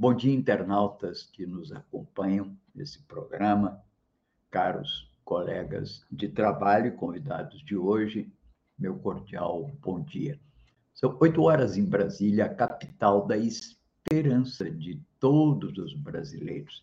Bom dia, internautas que nos acompanham nesse programa, caros colegas de trabalho e convidados de hoje, meu cordial bom dia. São oito horas em Brasília, capital da esperança de todos os brasileiros.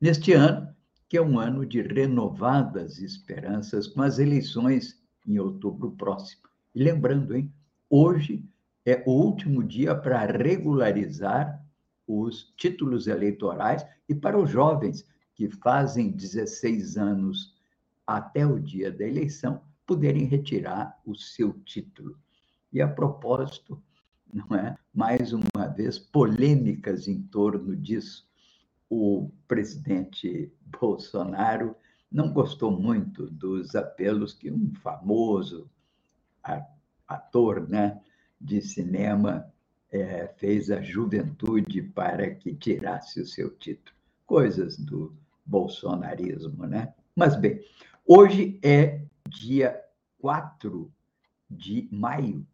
Neste ano, que é um ano de renovadas esperanças com as eleições em outubro próximo. E lembrando, hein, hoje é o último dia para regularizar os títulos eleitorais e para os jovens que fazem 16 anos até o dia da eleição poderem retirar o seu título. E a propósito, não é? Mais uma vez polêmicas em torno disso. O presidente Bolsonaro não gostou muito dos apelos que um famoso ator, né, de cinema é, fez a juventude para que tirasse o seu título. Coisas do bolsonarismo, né? Mas, bem, hoje é dia 4 de maio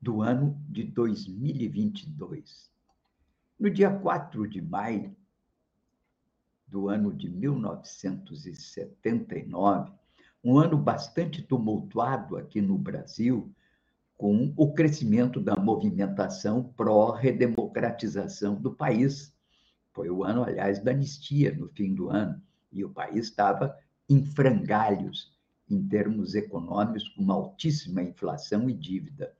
do ano de 2022. No dia 4 de maio do ano de 1979, um ano bastante tumultuado aqui no Brasil, com o crescimento da movimentação pró-redemocratização do país. Foi o ano, aliás, da anistia, no fim do ano, e o país estava em frangalhos em termos econômicos, com uma altíssima inflação e dívida.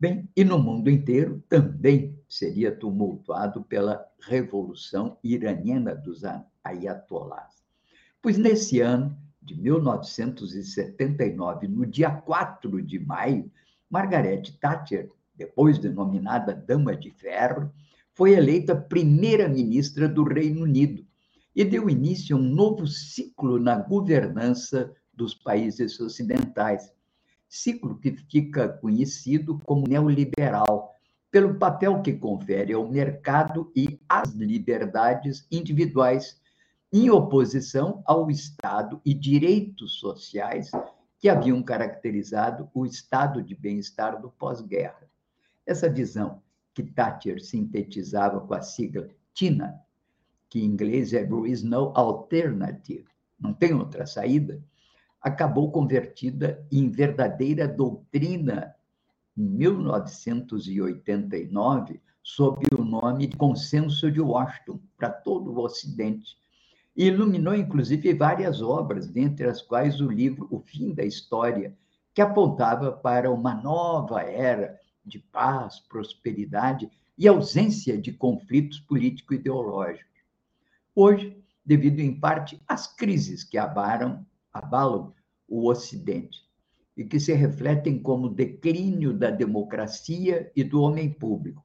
Bem, e no mundo inteiro também seria tumultuado pela Revolução Iraniana dos Ayatollahs. Pois nesse ano de 1979, no dia 4 de maio, Margaret Thatcher, depois denominada Dama de Ferro, foi eleita primeira-ministra do Reino Unido e deu início a um novo ciclo na governança dos países ocidentais. Ciclo que fica conhecido como neoliberal, pelo papel que confere ao mercado e às liberdades individuais, em oposição ao Estado e direitos sociais que haviam caracterizado o estado de bem-estar do pós-guerra. Essa visão, que Thatcher sintetizava com a sigla TINA, que em inglês é There is no alternative, não tem outra saída, acabou convertida em verdadeira doutrina em 1989, sob o nome de Consenso de Washington, para todo o Ocidente, e iluminou, inclusive, várias obras, dentre as quais o livro O Fim da História, que apontava para uma nova era de paz, prosperidade e ausência de conflitos político-ideológicos. Hoje, devido em parte às crises que abalam, abalam o Ocidente e que se refletem como declínio da democracia e do homem público,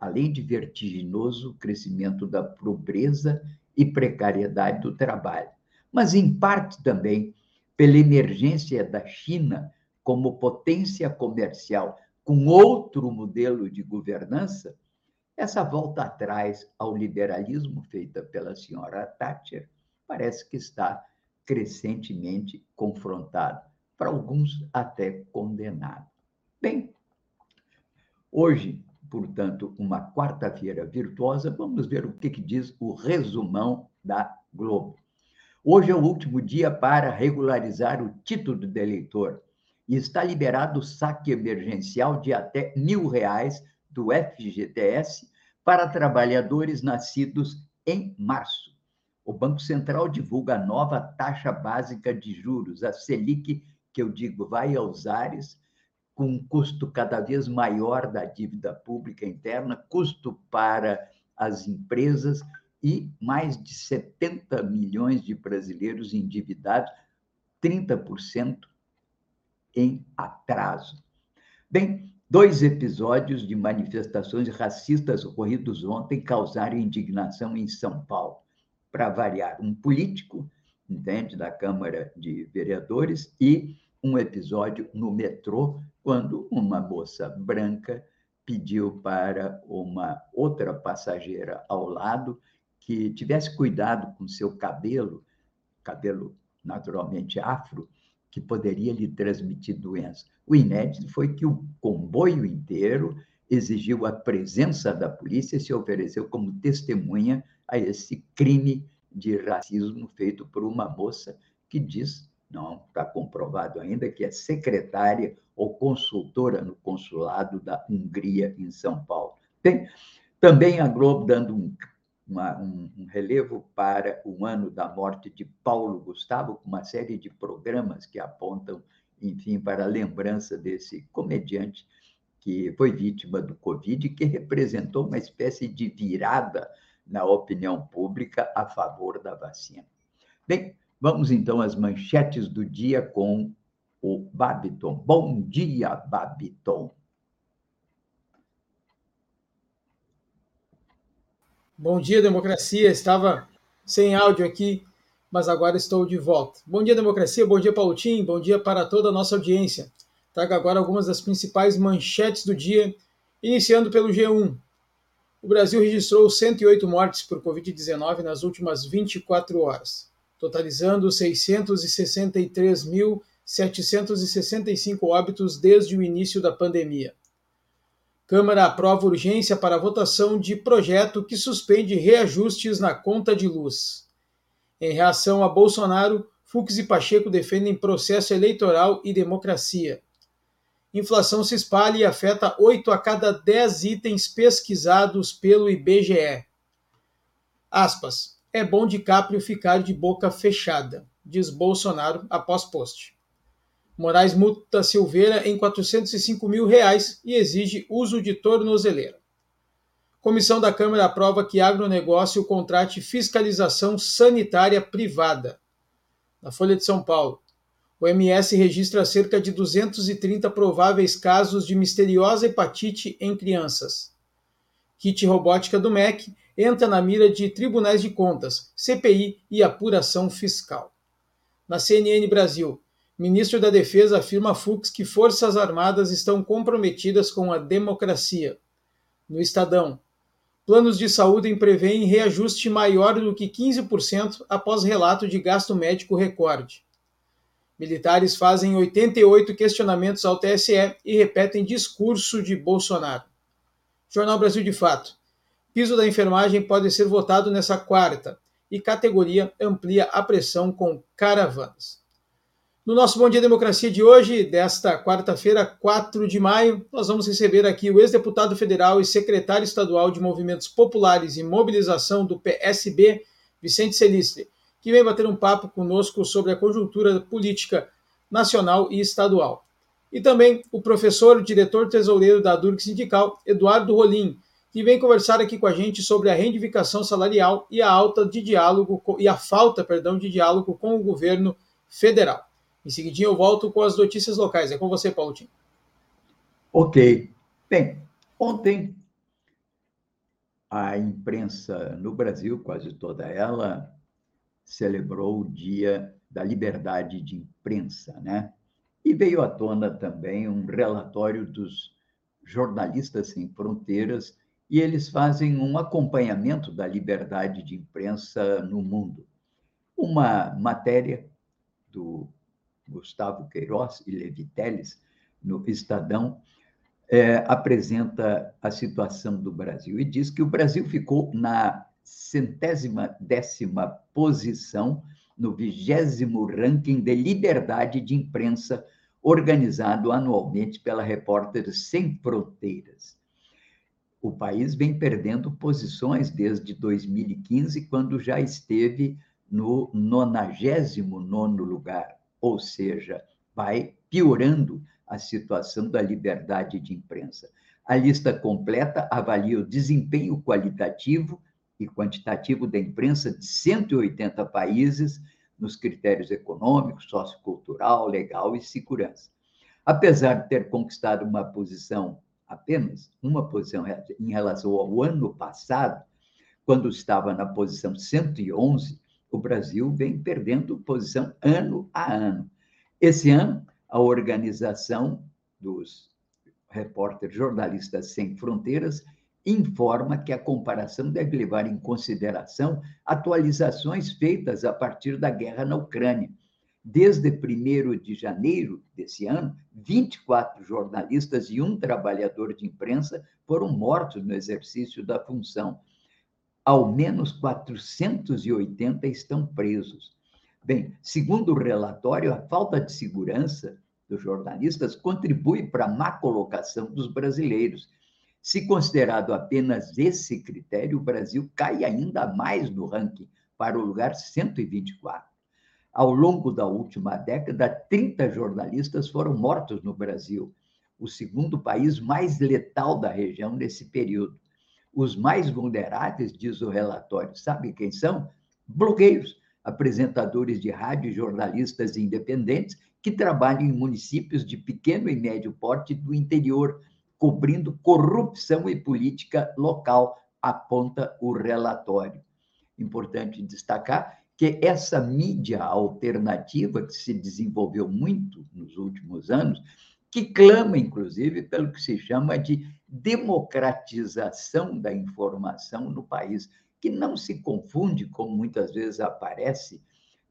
além de vertiginoso crescimento da pobreza e precariedade do trabalho, mas em parte também pela emergência da China como potência comercial com outro modelo de governança, essa volta atrás ao liberalismo feita pela senhora Thatcher parece que está crescentemente confrontada, para alguns até condenada. Bem, hoje portanto, uma quarta-feira virtuosa, vamos ver o que, que diz o resumão da Globo. Hoje é o último dia para regularizar o título de eleitor e está liberado o saque emergencial de até mil reais do FGTS para trabalhadores nascidos em março. O Banco Central divulga a nova taxa básica de juros, a Selic, que eu digo vai aos ares, com um custo cada vez maior da dívida pública interna, custo para as empresas e mais de 70 milhões de brasileiros endividados, 30% em atraso. Bem, Dois episódios de manifestações racistas ocorridos ontem causaram indignação em São Paulo. Para variar, um político, entende, da Câmara de Vereadores, e um episódio no metrô, quando uma moça branca pediu para uma outra passageira ao lado que tivesse cuidado com seu cabelo, cabelo naturalmente afro, que poderia lhe transmitir doença. O inédito foi que o comboio inteiro exigiu a presença da polícia e se ofereceu como testemunha a esse crime de racismo feito por uma moça que diz, não está comprovado ainda, que é secretária ou consultora no consulado da Hungria em São Paulo. Tem também a Globo dando um uma, um, relevo para o ano da morte de Paulo Gustavo, com uma série de programas que apontam, enfim, para a lembrança desse comediante que foi vítima do Covid que representou uma espécie de virada na opinião pública a favor da vacina. Bem, vamos então às manchetes do dia com o Babiton. Bom dia, Babiton. Bom dia, democracia. Estava sem áudio aqui, mas agora estou de volta. Bom dia, democracia. Bom dia, Paulotim. Bom dia para toda a nossa audiência. Trago agora algumas das principais manchetes do dia, iniciando pelo G1. O Brasil registrou 108 mortes por Covid-19 nas últimas 24 horas, totalizando 663.765 óbitos desde o início da pandemia. Câmara aprova urgência para votação de projeto que suspende reajustes na conta de luz. Em reação a Bolsonaro, Fux e Pacheco defendem processo eleitoral e democracia. Inflação se espalha e afeta 8 a cada 10 itens pesquisados pelo IBGE. Aspas. É bom DiCaprio ficar de boca fechada, diz Bolsonaro após post. Moraes multa Silveira em 405 mil reais e exige uso de tornozeleira. Comissão da Câmara aprova que agronegócio contrate fiscalização sanitária privada. Na Folha de São Paulo, o MS registra cerca de 230 prováveis casos de misteriosa hepatite em crianças. Kit robótica do MEC entra na mira de tribunais de contas, CPI e apuração fiscal. Na CNN Brasil, Ministro da Defesa afirma a Fux que Forças Armadas estão comprometidas com a democracia. No Estadão, planos de saúde prevêem reajuste maior do que 15% após relato de gasto médico recorde. Militares fazem 88 questionamentos ao TSE e repetem discurso de Bolsonaro. Jornal Brasil de Fato. Piso da enfermagem pode ser votado nessa quarta e categoria amplia a pressão com caravanas. No nosso Bom Dia Democracia de hoje, desta quarta-feira, 4 de maio, nós vamos receber aqui o ex-deputado federal e secretário estadual de Movimentos Populares e Mobilização do PSB, Vicente Celistre, que vem bater um papo conosco sobre a conjuntura política nacional e estadual. E também o professor, o diretor tesoureiro da Durg Sindical, Eduardo Rolim, que vem conversar aqui com a gente sobre a reivindicação salarial e a alta de diálogo e a falta, perdão, de diálogo com o governo federal. Em seguidinho eu volto com as notícias locais. É com você, Paulo Tim. Ok. Bem, ontem a imprensa no Brasil, quase toda ela, celebrou o Dia da Liberdade de Imprensa, né? E veio à tona também um relatório dos jornalistas sem fronteiras e eles fazem um acompanhamento da liberdade de imprensa no mundo. Uma matéria do Gustavo Queiroz e Levi Teles, no Estadão, é, apresenta a situação do Brasil e diz que o Brasil ficou na centésima décima posição no vigésimo ranking de liberdade de imprensa organizado anualmente pela Repórteres Sem Fronteiras. O país vem perdendo posições desde 2015, quando já esteve no 99 lugar ou seja, vai piorando a situação da liberdade de imprensa. A lista completa avalia o desempenho qualitativo e quantitativo da imprensa de 180 países nos critérios econômicos, sociocultural, legal e segurança. Apesar de ter conquistado uma posição apenas uma posição em relação ao ano passado, quando estava na posição 111, o Brasil vem perdendo posição ano a ano. Esse ano, a organização dos repórteres jornalistas sem fronteiras informa que a comparação deve levar em consideração atualizações feitas a partir da guerra na Ucrânia. Desde 1 de janeiro desse ano, 24 jornalistas e um trabalhador de imprensa foram mortos no exercício da função. Ao menos 480 estão presos. Bem, segundo o relatório, a falta de segurança dos jornalistas contribui para a má colocação dos brasileiros se considerado apenas esse critério, o Brasil cai ainda mais no ranking, para o lugar 124. Ao longo da última década, 30 jornalistas foram mortos no Brasil, o segundo país mais letal da região nesse período. Os mais vulneráveis, diz o relatório, sabe quem são? Blogueiros, apresentadores de rádio e jornalistas independentes que trabalham em municípios de pequeno e médio porte do interior, cobrindo corrupção e política local, aponta o relatório. Importante destacar que essa mídia alternativa que se desenvolveu muito nos últimos anos, que clama, inclusive, pelo que se chama de democratização da informação no país, que não se confunde, como muitas vezes aparece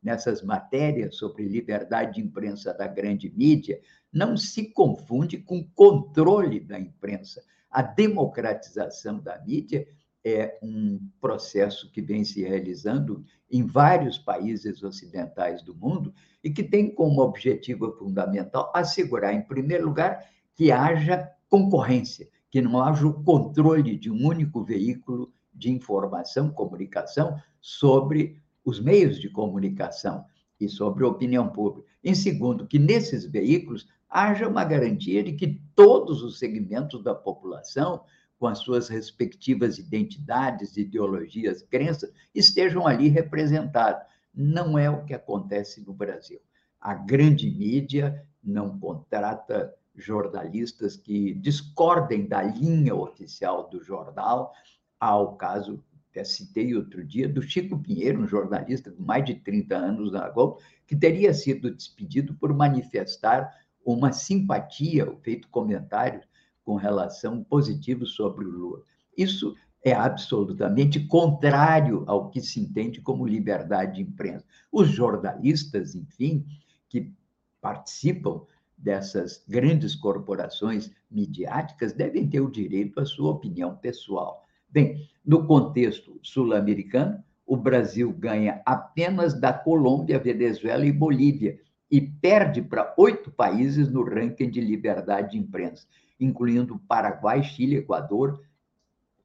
nessas matérias sobre liberdade de imprensa da grande mídia, não se confunde com controle da imprensa. A democratização da mídia é um processo que vem se realizando em vários países ocidentais do mundo e que tem como objetivo fundamental assegurar, em primeiro lugar, que haja concorrência, que não haja o controle de um único veículo de informação, comunicação sobre os meios de comunicação e sobre a opinião pública. Em segundo, que nesses veículos haja uma garantia de que todos os segmentos da população, com as suas respectivas identidades, ideologias, crenças, estejam ali representados. Não é o que acontece no Brasil. A grande mídia não contrata jornalistas que discordem da linha oficial do jornal. Há o caso até citei outro dia, do Chico Pinheiro, um jornalista com mais de 30 anos na Globo, que teria sido despedido por manifestar uma simpatia, feito comentários com relação positivo sobre o Lula. Isso é absolutamente contrário ao que se entende como liberdade de imprensa. Os jornalistas, enfim, que participam dessas grandes corporações midiáticas devem ter o direito à sua opinião pessoal. Bem, no contexto sul-americano, o Brasil ganha apenas da Colômbia, Venezuela e Bolívia e perde para oito países no ranking de liberdade de imprensa, incluindo Paraguai, Chile, Equador,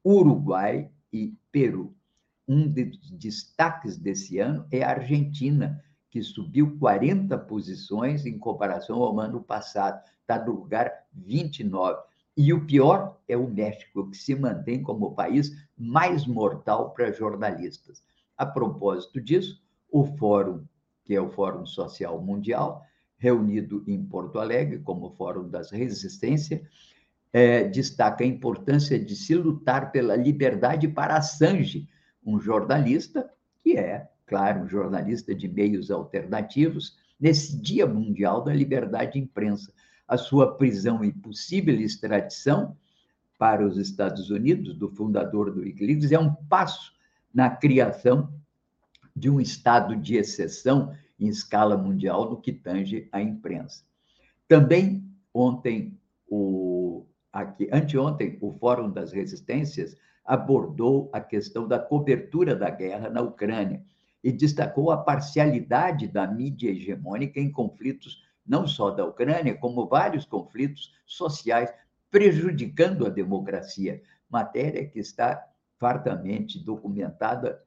Uruguai e Peru. Um dos destaques desse ano é a Argentina, que subiu 40 posições em comparação ao ano passado, está no lugar 29. E o pior é o México, que se mantém como o país mais mortal para jornalistas. A propósito disso, o Fórum, que é o Fórum Social Mundial, reunido em Porto Alegre como Fórum das Resistências, é, destaca a importância de se lutar pela liberdade para Assange, um jornalista que é, claro, um jornalista de meios alternativos, nesse Dia Mundial da Liberdade de Imprensa a sua prisão e possível extradição para os Estados Unidos, do fundador do Wikileaks, é um passo na criação de um estado de exceção em escala mundial no que tange à imprensa. Também ontem, o, aqui, anteontem, o Fórum das Resistências abordou a questão da cobertura da guerra na Ucrânia e destacou a parcialidade da mídia hegemônica em conflitos não só da Ucrânia, como vários conflitos sociais prejudicando a democracia. Matéria que está fartamente documentada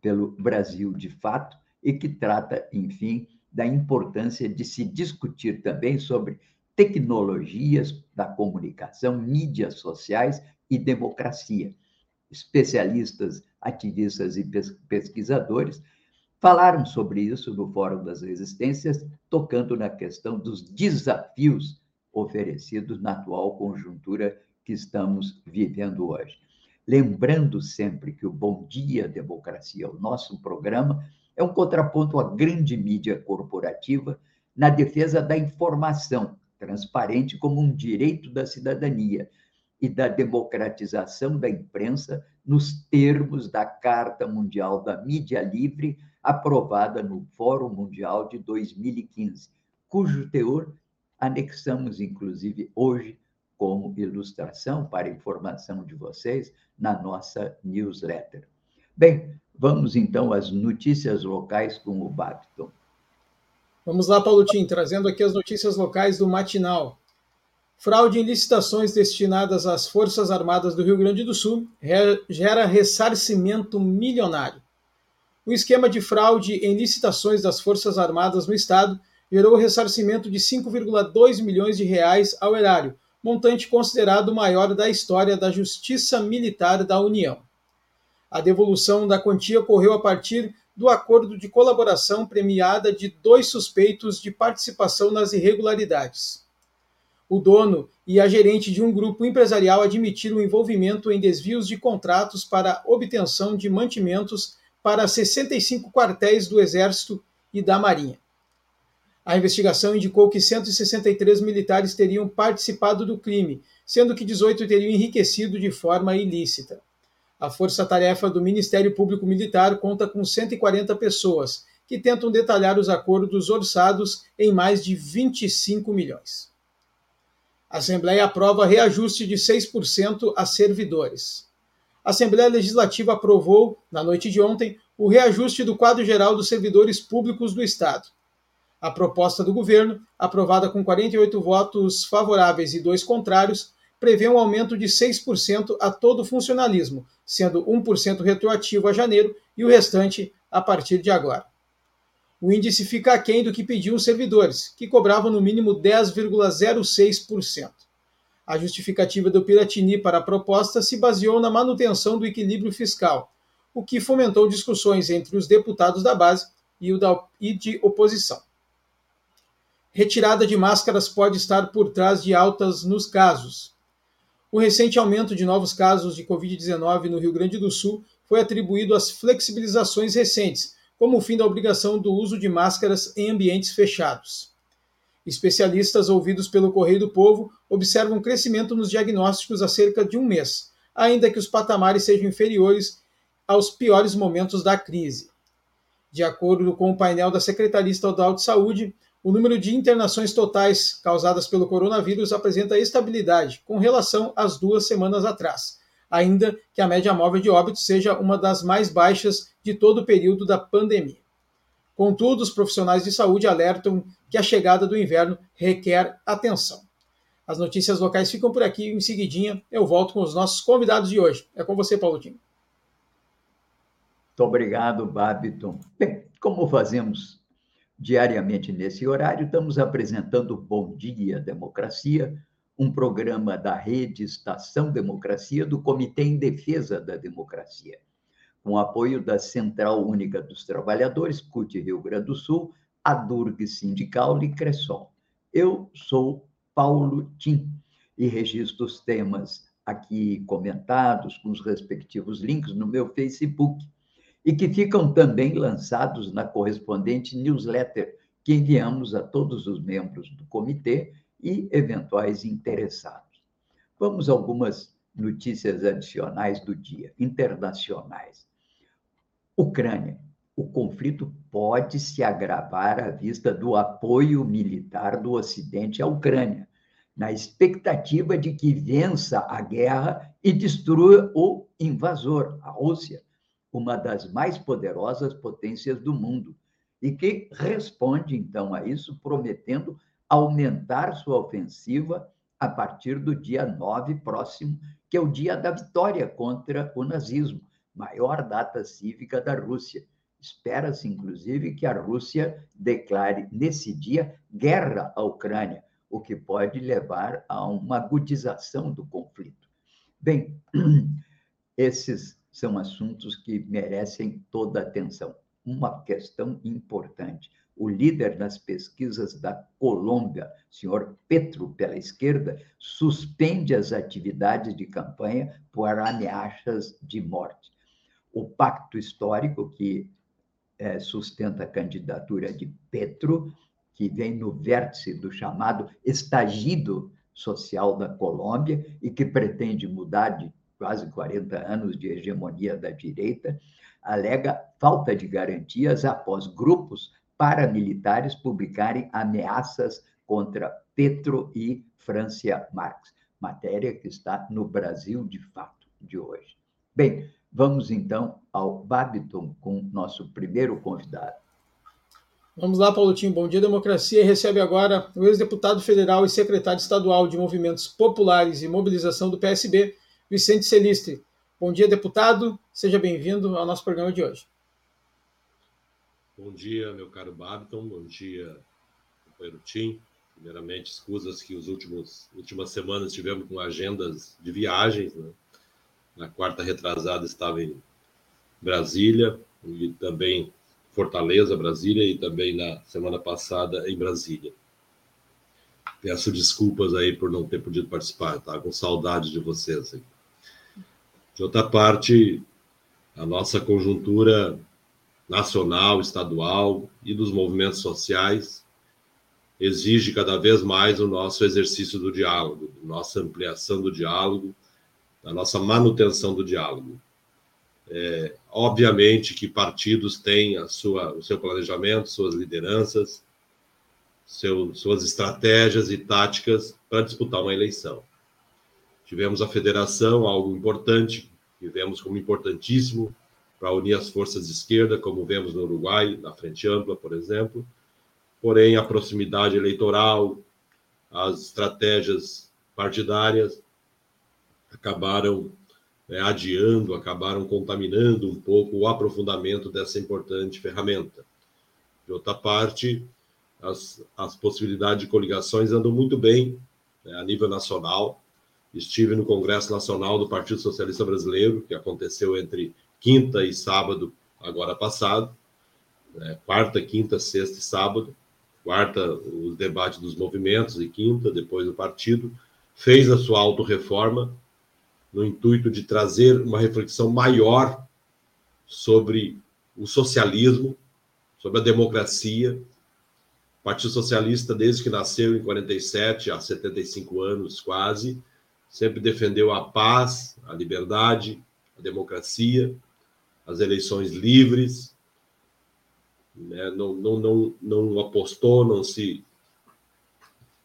pelo Brasil de fato e que trata, enfim, da importância de se discutir também sobre tecnologias da comunicação, mídias sociais e democracia. Especialistas, ativistas e pesquisadores falaram sobre isso no Fórum das Resistências, tocando na questão dos desafios oferecidos na atual conjuntura que estamos vivendo hoje. Lembrando sempre que o Bom Dia Democracia, o nosso programa, é um contraponto à grande mídia corporativa na defesa da informação transparente como um direito da cidadania e da democratização da imprensa nos termos da Carta Mundial da Mídia Livre, aprovada no Fórum Mundial de 2015, cujo teor anexamos, inclusive, hoje como ilustração para informação de vocês na nossa newsletter. Bem, vamos então às notícias locais com o Babton. Vamos lá, Tim, trazendo aqui as notícias locais do Matinal. Fraude em licitações destinadas às Forças Armadas do Rio Grande do Sul gera ressarcimento milionário. O esquema de fraude em licitações das Forças Armadas no Estado gerou ressarcimento de 5,2 milhões de reais ao erário, montante considerado o maior da história da Justiça Militar da União. A devolução da quantia ocorreu a partir do acordo de colaboração premiada de dois suspeitos de participação nas irregularidades. O dono e a gerente de um grupo empresarial admitiram envolvimento em desvios de contratos para obtenção de mantimentos para 65 quartéis do Exército e da Marinha. A investigação indicou que 163 militares teriam participado do crime, sendo que 18 teriam enriquecido de forma ilícita. A força-tarefa do Ministério Público Militar conta com 140 pessoas, que tentam detalhar os acordos orçados em mais de 25 milhões. A Assembleia aprova reajuste de 6% a servidores. A Assembleia Legislativa aprovou, na noite de ontem, o reajuste do quadro geral dos servidores públicos do Estado. A proposta do governo, aprovada com 48 votos favoráveis e dois contrários, prevê um aumento de 6% a todo o funcionalismo, sendo 1% retroativo a janeiro e o restante a partir de agora. O índice fica aquém do que pediam os servidores, que cobravam no mínimo 10,06%. A justificativa do Piratini para a proposta se baseou na manutenção do equilíbrio fiscal, o que fomentou discussões entre os deputados da base e, de oposição. Retirada de máscaras pode estar por trás de altas nos casos. O recente aumento de novos casos de Covid-19 no Rio Grande do Sul foi atribuído às flexibilizações recentes, como o fim da obrigação do uso de máscaras em ambientes fechados. Especialistas ouvidos pelo Correio do Povo observam crescimento nos diagnósticos há cerca de um mês, ainda que os patamares sejam inferiores aos piores momentos da crise. De acordo com o painel da Secretaria Estadual de Saúde, o número de internações totais causadas pelo coronavírus apresenta estabilidade com relação às duas semanas atrás, ainda que a média móvel de óbitos seja uma das mais baixas de todo o período da pandemia. Contudo, os profissionais de saúde alertam que a chegada do inverno requer atenção. As notícias locais ficam por aqui. Em seguidinha, eu volto com os nossos convidados de hoje. É com você, Paulo Tim. Muito obrigado, Babiton. Bem, como fazemos Diariamente, nesse horário, estamos apresentando Bom Dia Democracia, um programa da rede Estação Democracia do Comitê em Defesa da Democracia, com apoio da Central Única dos Trabalhadores, CUT Rio Grande do Sul, a Durg Sindical e Cressol. Eu sou Paulo Tim e registro os temas aqui comentados com os respectivos links no meu Facebook e que ficam também lançados na correspondente newsletter que enviamos a todos os membros do comitê e eventuais interessados. Vamos a algumas notícias adicionais do dia, internacionais. Ucrânia. O conflito pode se agravar à vista do apoio militar do Ocidente à Ucrânia, na expectativa de que vença a guerra e destrua o invasor, a Rússia, uma das mais poderosas potências do mundo, e que responde, então, a isso, prometendo aumentar sua ofensiva a partir do dia 9 próximo, que é o dia da vitória contra o nazismo, maior data cívica da Rússia. Espera-se, inclusive, que a Rússia declare nesse dia guerra à Ucrânia, o que pode levar a uma agudização do conflito. Bem, esses são assuntos que merecem toda a atenção. Uma questão importante: o líder das pesquisas da Colômbia, senhor Petro, pela esquerda, suspende as atividades de campanha por ameaças de morte. O pacto histórico que é, sustenta a candidatura de Petro, que vem no vértice do chamado estagido social da Colômbia e que pretende mudar de quase 40 anos de hegemonia da direita, alega falta de garantias após grupos paramilitares publicarem ameaças contra Petro e Francia Marx, matéria que está no Brasil de fato de hoje. Bem, vamos então ao Babiton com nosso primeiro convidado. Vamos lá, Paulotinho. Bom dia, democracia. Recebe agora o ex-deputado federal e secretário estadual de Movimentos Populares e Mobilização do PSB, Vicente Celiste. Bom dia, deputado. Seja bem-vindo ao nosso programa de hoje. Bom dia, meu caro Babiton. Bom dia, companheiro Tim. Primeiramente, escusas que os últimos últimas semanas tivemos com agendas de viagens. Né? Na quarta retrasada estava em Brasília e também Fortaleza, Brasília e também na semana passada em Brasília. Peço desculpas aí por não ter podido participar, estava com saudade de vocês. Aí. De outra parte, a nossa conjuntura nacional, estadual e dos movimentos sociais exige cada vez mais o nosso exercício do diálogo, nossa ampliação do diálogo, a nossa manutenção do diálogo. É, obviamente que partidos têm a sua, o seu planejamento, suas lideranças, seu, suas estratégias e táticas para disputar uma eleição. Tivemos a federação, algo importante, que vemos como importantíssimo, para unir as forças de esquerda, como vemos no Uruguai, na Frente Ampla, por exemplo. Porém, a proximidade eleitoral, as estratégias partidárias acabaram né, adiando, acabaram contaminando um pouco o aprofundamento dessa importante ferramenta. De outra parte, as, as possibilidades de coligações andam muito bem né, a nível nacional. Estive no Congresso Nacional do Partido Socialista Brasileiro, que aconteceu entre quinta e sábado, agora passado, né? quarta, quinta, sexta e sábado, quarta os debates dos movimentos e quinta, depois o partido, fez a sua autorreforma no intuito de trazer uma reflexão maior sobre o socialismo, sobre a democracia. O Partido Socialista, desde que nasceu em 47, há 75 anos quase, sempre defendeu a paz, a liberdade, a democracia, as eleições livres, né? não, não, não, não apostou, não se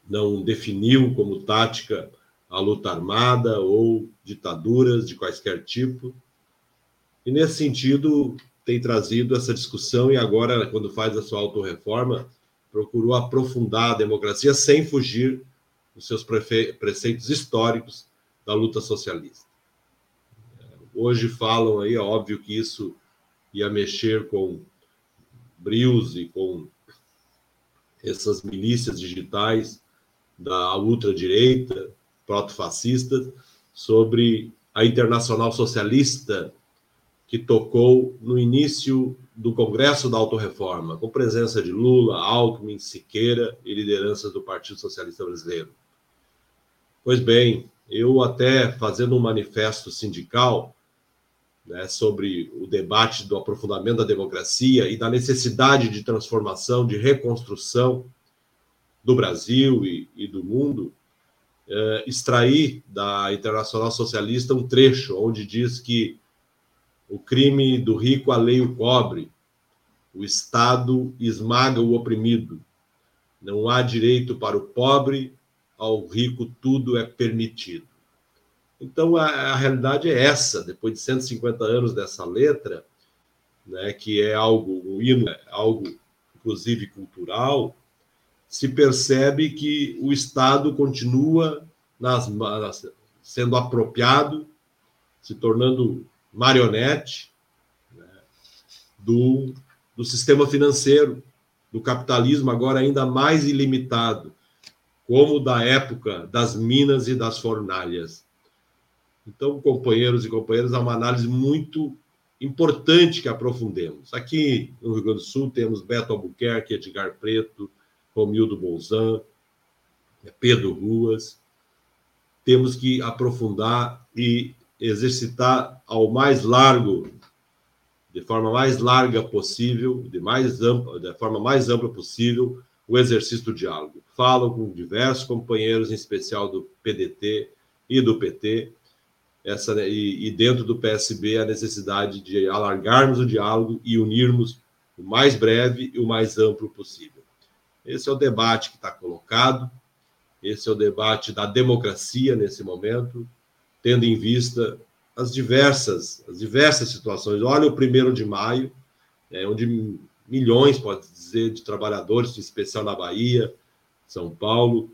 não definiu como tática a luta armada ou ditaduras de quaisquer tipo. E nesse sentido, tem trazido essa discussão e agora, quando faz a sua autorreforma, procurou aprofundar a democracia sem fugir dos seus preceitos históricos da luta socialista. Hoje falam aí, é óbvio que isso ia mexer com brios e com essas milícias digitais da ultradireita, proto-fascistas, sobre a Internacional Socialista que tocou no início do Congresso da Autorreforma, com presença de Lula, Alckmin, Siqueira e lideranças do Partido Socialista Brasileiro. Pois bem, eu até fazendo um manifesto sindical, né, sobre o debate do aprofundamento da democracia e da necessidade de transformação, de reconstrução do Brasil e, e do mundo, é, extrair da Internacional Socialista um trecho onde diz que o crime do rico alheia o pobre, o Estado esmaga o oprimido, não há direito para o pobre, ao rico tudo é permitido. Então, a, a, realidade é essa, depois de 150 anos dessa letra, né, que é algo, um hino, é algo, inclusive, cultural, se percebe que o Estado continua nas, nas, sendo apropriado, se tornando marionete né, do, do sistema financeiro, do capitalismo, agora ainda mais ilimitado, como da época das minas e das fornalhas. Então, companheiros e companheiras, há uma análise muito importante que aprofundemos. Aqui no Rio Grande do Sul temos Beto Albuquerque, Edgar Preto, Romildo Bolzan, Pedro Ruas. Temos que aprofundar e exercitar ao mais largo, de forma mais larga possível, de mais ampla, da forma mais ampla possível, o exercício do diálogo. Falo com diversos companheiros, em especial do PDT e do PT, essa, e, e, dentro do PSB a necessidade de alargarmos o diálogo e unirmos o mais breve e o mais amplo possível. Esse é o debate que está colocado, esse é o debate da democracia nesse momento, tendo em vista as diversas, as diversas situações. Olha o primeiro de maio, é, onde milhões, pode dizer, de trabalhadores, em especial na Bahia, São Paulo,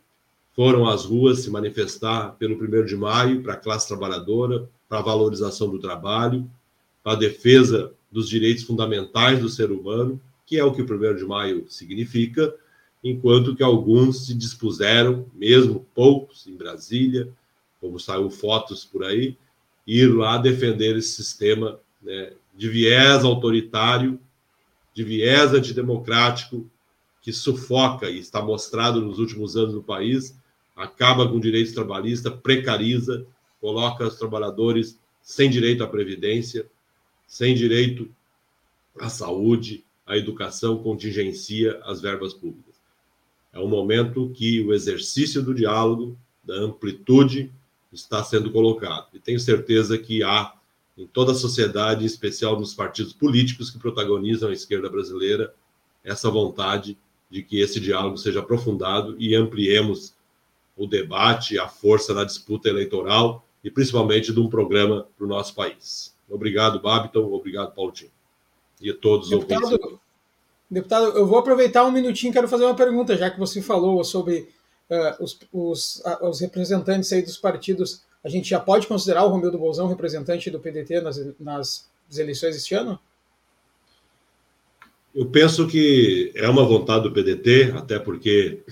foram às ruas se manifestar pelo 1 de maio para a classe trabalhadora, para a valorização do trabalho, para a defesa dos direitos fundamentais do ser humano, que é o que o 1 de maio significa, enquanto que alguns se dispuseram, mesmo poucos em Brasília, como saiu fotos por aí, ir lá defender esse sistema né, de viés autoritário, de viés antidemocrático, que sufoca e está mostrado nos últimos anos no país, acaba com direitos trabalhistas, precariza, coloca os trabalhadores sem direito à previdência, sem direito à saúde, à educação, contingencia as verbas públicas. É um momento que o exercício do diálogo, da amplitude, está sendo colocado. E tenho certeza que há em toda a sociedade, em especial nos partidos políticos que protagonizam a esquerda brasileira, essa vontade de que esse diálogo seja aprofundado e ampliemos o debate, a força na disputa eleitoral e principalmente de um programa para o nosso país. Obrigado, Babiton. Obrigado, Paulinho. E a todos os ouvintes. Deputado, eu vou aproveitar um minutinho, quero fazer uma pergunta, já que você falou sobre uh, os, os, uh, os, representantes aí dos partidos. A gente já pode considerar o Romildo Bolzão representante do PDT nas, nas eleições este ano? Eu penso que é uma vontade do PDT, até porque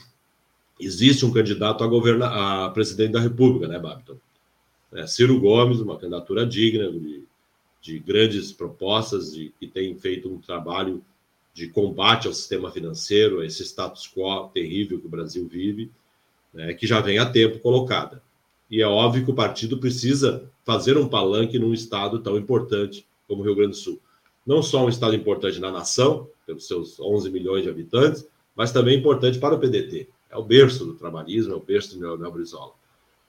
existe um candidato a, governar, a presidente da República, né, Babton? É, Ciro Gomes, uma candidatura digna, de, de grandes propostas, de, que tem feito um trabalho de combate ao sistema financeiro, a esse status quo terrível que o Brasil vive, né, que já vem há tempo colocada. E é óbvio que o partido precisa fazer um palanque num estado tão importante como o Rio Grande do Sul. Não só um estado importante na nação, pelos seus 11 milhões de habitantes, mas também importante para o PDT é o berço do trabalhismo, é o berço do Leonel Brizola.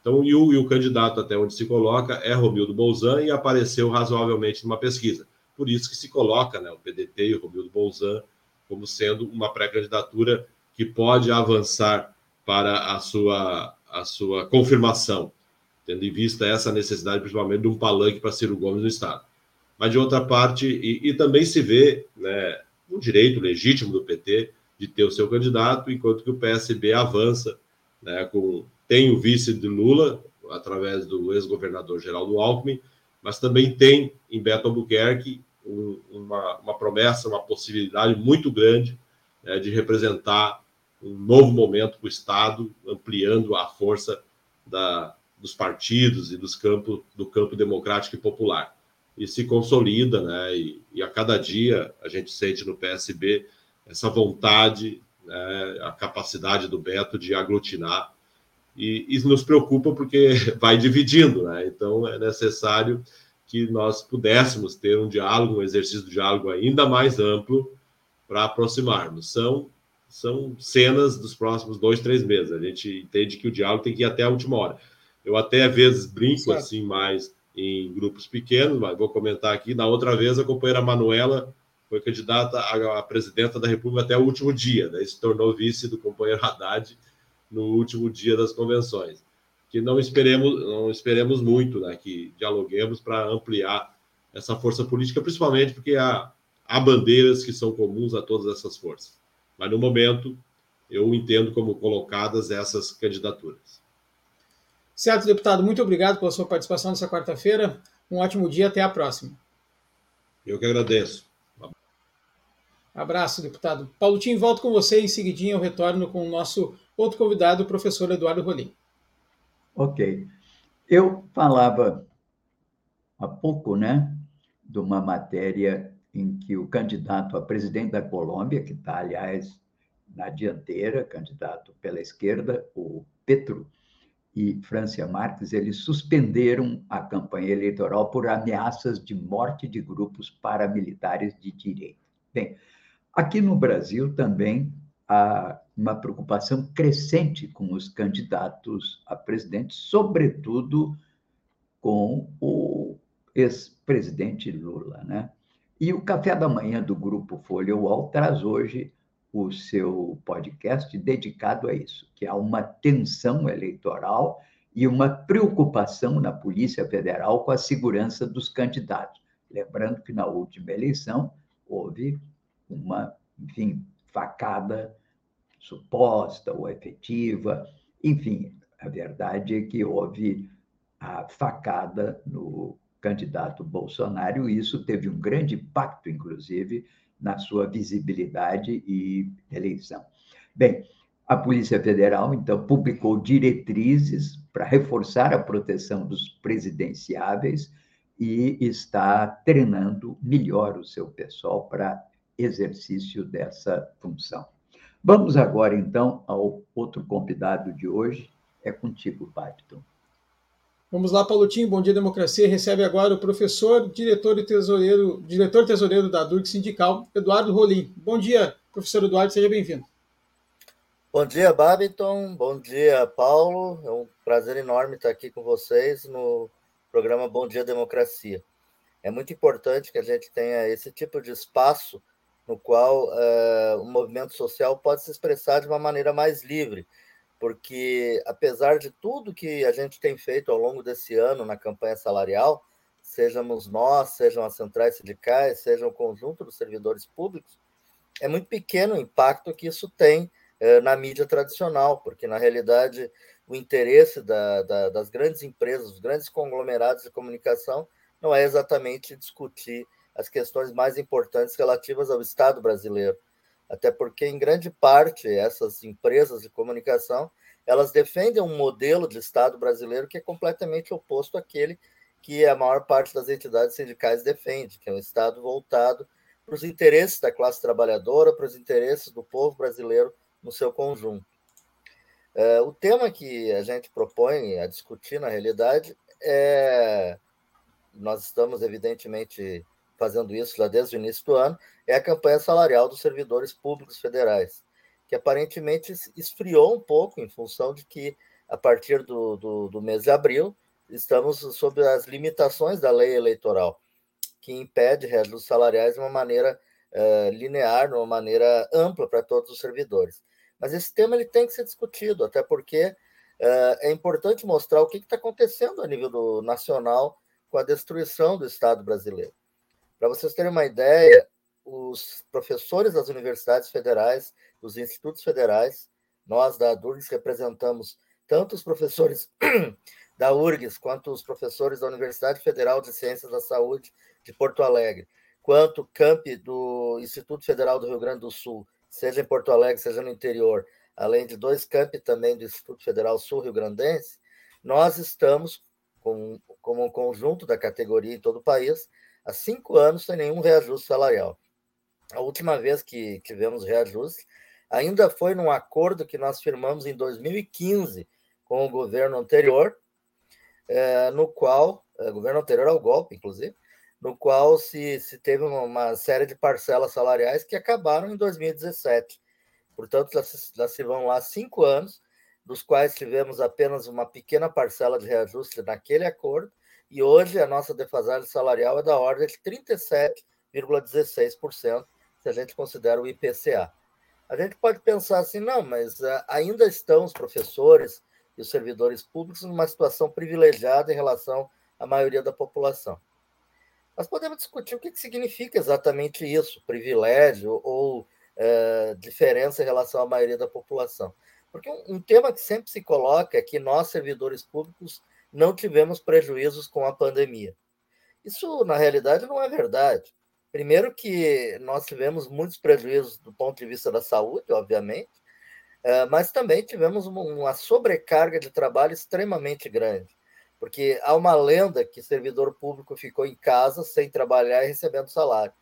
Então, e o, e o, candidato até onde se coloca é Romildo Bolzan e apareceu razoavelmente numa pesquisa. Por isso que se coloca né, o PDT e o Romildo Bolzan como sendo uma pré-candidatura que pode avançar para a sua, a sua confirmação, tendo em vista essa necessidade, principalmente, de um palanque para Ciro Gomes no Estado. Mas, de outra parte, e, e também se vê né, um direito legítimo do PT de ter o seu candidato, enquanto que o PSB avança, né, com, tem o vice de Lula, através do ex-governador Geraldo Alckmin, mas também tem em Beto Albuquerque um, uma, uma promessa, uma possibilidade muito grande né, de representar um novo momento para o Estado, ampliando a força da, dos partidos e dos campos, do campo democrático e popular. E se consolida, né, e, e a cada dia a gente sente no PSB essa vontade, né, a capacidade do Beto de aglutinar. E isso nos preocupa porque vai dividindo, né? Então é necessário que nós pudéssemos ter um diálogo, um exercício de diálogo ainda mais amplo para aproximarmos. São, são cenas dos próximos dois, três meses. A gente entende que o diálogo tem que ir até a última hora. Eu até às vezes brinco certo. assim mais em grupos pequenos, mas vou comentar aqui. Na outra vez, a companheira Manuela foi candidata a, presidenta da República até o último dia, daí se tornou vice do companheiro Haddad no último dia das convenções. Que não esperemos, não esperemos muito, né, que dialoguemos para ampliar essa força política, principalmente porque há, há bandeiras que são comuns a todas essas forças. Mas no momento, eu entendo como colocadas essas candidaturas. Certo, deputado, muito obrigado pela sua participação nessa quarta-feira. Um ótimo dia, até a próxima. Eu que agradeço. Abraço, deputado. Paulo Tim, volto com você em seguidinho eu retorno com o nosso outro convidado, o professor Eduardo Rolim. Ok. Eu falava há pouco, né, de uma matéria em que o candidato a presidente da Colômbia, que está, aliás, na dianteira, candidato pela esquerda, o Petro, e Francia Marques, eles suspenderam a campanha eleitoral por ameaças de morte de grupos paramilitares de direita. Bem, aqui no Brasil também há uma preocupação crescente com os candidatos a presidente, sobretudo com o ex-presidente Lula, né? E o Café da Manhã do Grupo Folha UOL traz hoje o seu podcast dedicado a isso, que há uma tensão eleitoral e uma preocupação na Polícia Federal com a segurança dos candidatos. Lembrando que na última eleição houve uma, enfim, facada suposta ou efetiva, enfim, a verdade é que houve a facada no candidato Bolsonaro e isso teve um grande impacto, inclusive, na sua visibilidade e eleição. Bem, a Polícia Federal, então, publicou diretrizes para reforçar a proteção dos presidenciáveis e está treinando melhor o seu pessoal para exercício dessa função. Vamos agora, então, ao outro convidado de hoje. É contigo, Babton. Vamos lá, Paulotinho. Bom dia, democracia. Recebe agora o professor, diretor e tesoureiro, diretor tesoureiro da DURG Sindical, Eduardo Rolim. Bom dia, professor Eduardo, seja bem-vindo. Bom dia, Babiton. Bom dia, Paulo. É um prazer enorme estar aqui com vocês no programa Bom Dia Democracia. É muito importante que a gente tenha esse tipo de espaço no qual uh, o movimento social pode se expressar de uma maneira mais livre, porque apesar de tudo que a gente tem feito ao longo desse ano na campanha salarial, sejamos nós, sejam as centrais sindicais, seja o conjunto dos servidores públicos, é muito pequeno o impacto que isso tem eh, na mídia tradicional, porque na realidade o interesse da, da, das grandes empresas, dos grandes conglomerados de comunicação, não é exatamente discutir as questões mais importantes relativas ao Estado brasileiro, até porque em grande parte essas empresas de comunicação elas defendem um modelo de Estado brasileiro que é completamente oposto àquele que a maior parte das entidades sindicais defende, que é um Estado voltado para os interesses da classe trabalhadora, para os interesses do povo brasileiro no seu conjunto. É, o tema que a gente propõe a discutir, na realidade, é. Nós estamos, evidentemente, fazendo isso lá desde o início do ano, é a campanha salarial dos servidores públicos federais, que aparentemente esfriou um pouco em função de que, a partir do, do, do mês de abril, estamos sob as limitações da lei eleitoral, que impede reajustes salariais de uma maneira uh, linear, de uma maneira ampla para todos os servidores. Mas esse tema ele tem que ser discutido, até porque uh, é importante mostrar o que está acontecendo a nível do, nacional com a destruição do Estado brasileiro. Para vocês terem uma ideia, os professores das universidades federais, dos institutos federais, nós da URGS representamos tanto os professores da URGS quanto os professores da Universidade Federal de Ciências da Saúde de Porto Alegre, quanto o camp do Instituto Federal do Rio Grande do Sul, seja em Porto Alegre, seja no interior, além de dois campi também do Instituto Federal Sul-Rio Grandense, nós estamos, com, como um conjunto da categoria em todo o país, há cinco anos sem nenhum reajuste salarial. A última vez que tivemos reajuste ainda foi num acordo que nós firmamos em 2015 com o governo anterior, é, no qual, é, governo anterior ao golpe, inclusive, no qual se, se teve uma, série de parcelas salariais que acabaram em 2017. Portanto, já se, já se vão lá cinco anos, dos quais tivemos apenas uma pequena parcela de reajuste naquele acordo, e hoje a nossa defasagem salarial é da ordem de 37,16%, se a gente considera o IPCA. A gente pode pensar assim, não, mas ah, ainda estão os professores e os servidores públicos numa situação privilegiada em relação à maioria da população. Nós podemos discutir o que significa exatamente isso, privilégio ou é, diferença em relação à maioria da população. Porque um, um tema que sempre se coloca é que nós, servidores públicos, não tivemos prejuízos com a pandemia. Isso, na realidade, não é verdade. Primeiro, que nós tivemos muitos prejuízos do ponto de vista da saúde, obviamente, é, mas também tivemos uma sobrecarga de trabalho extremamente grande, Porque há uma lenda que servidor público ficou em casa sem trabalhar e recebendo salário.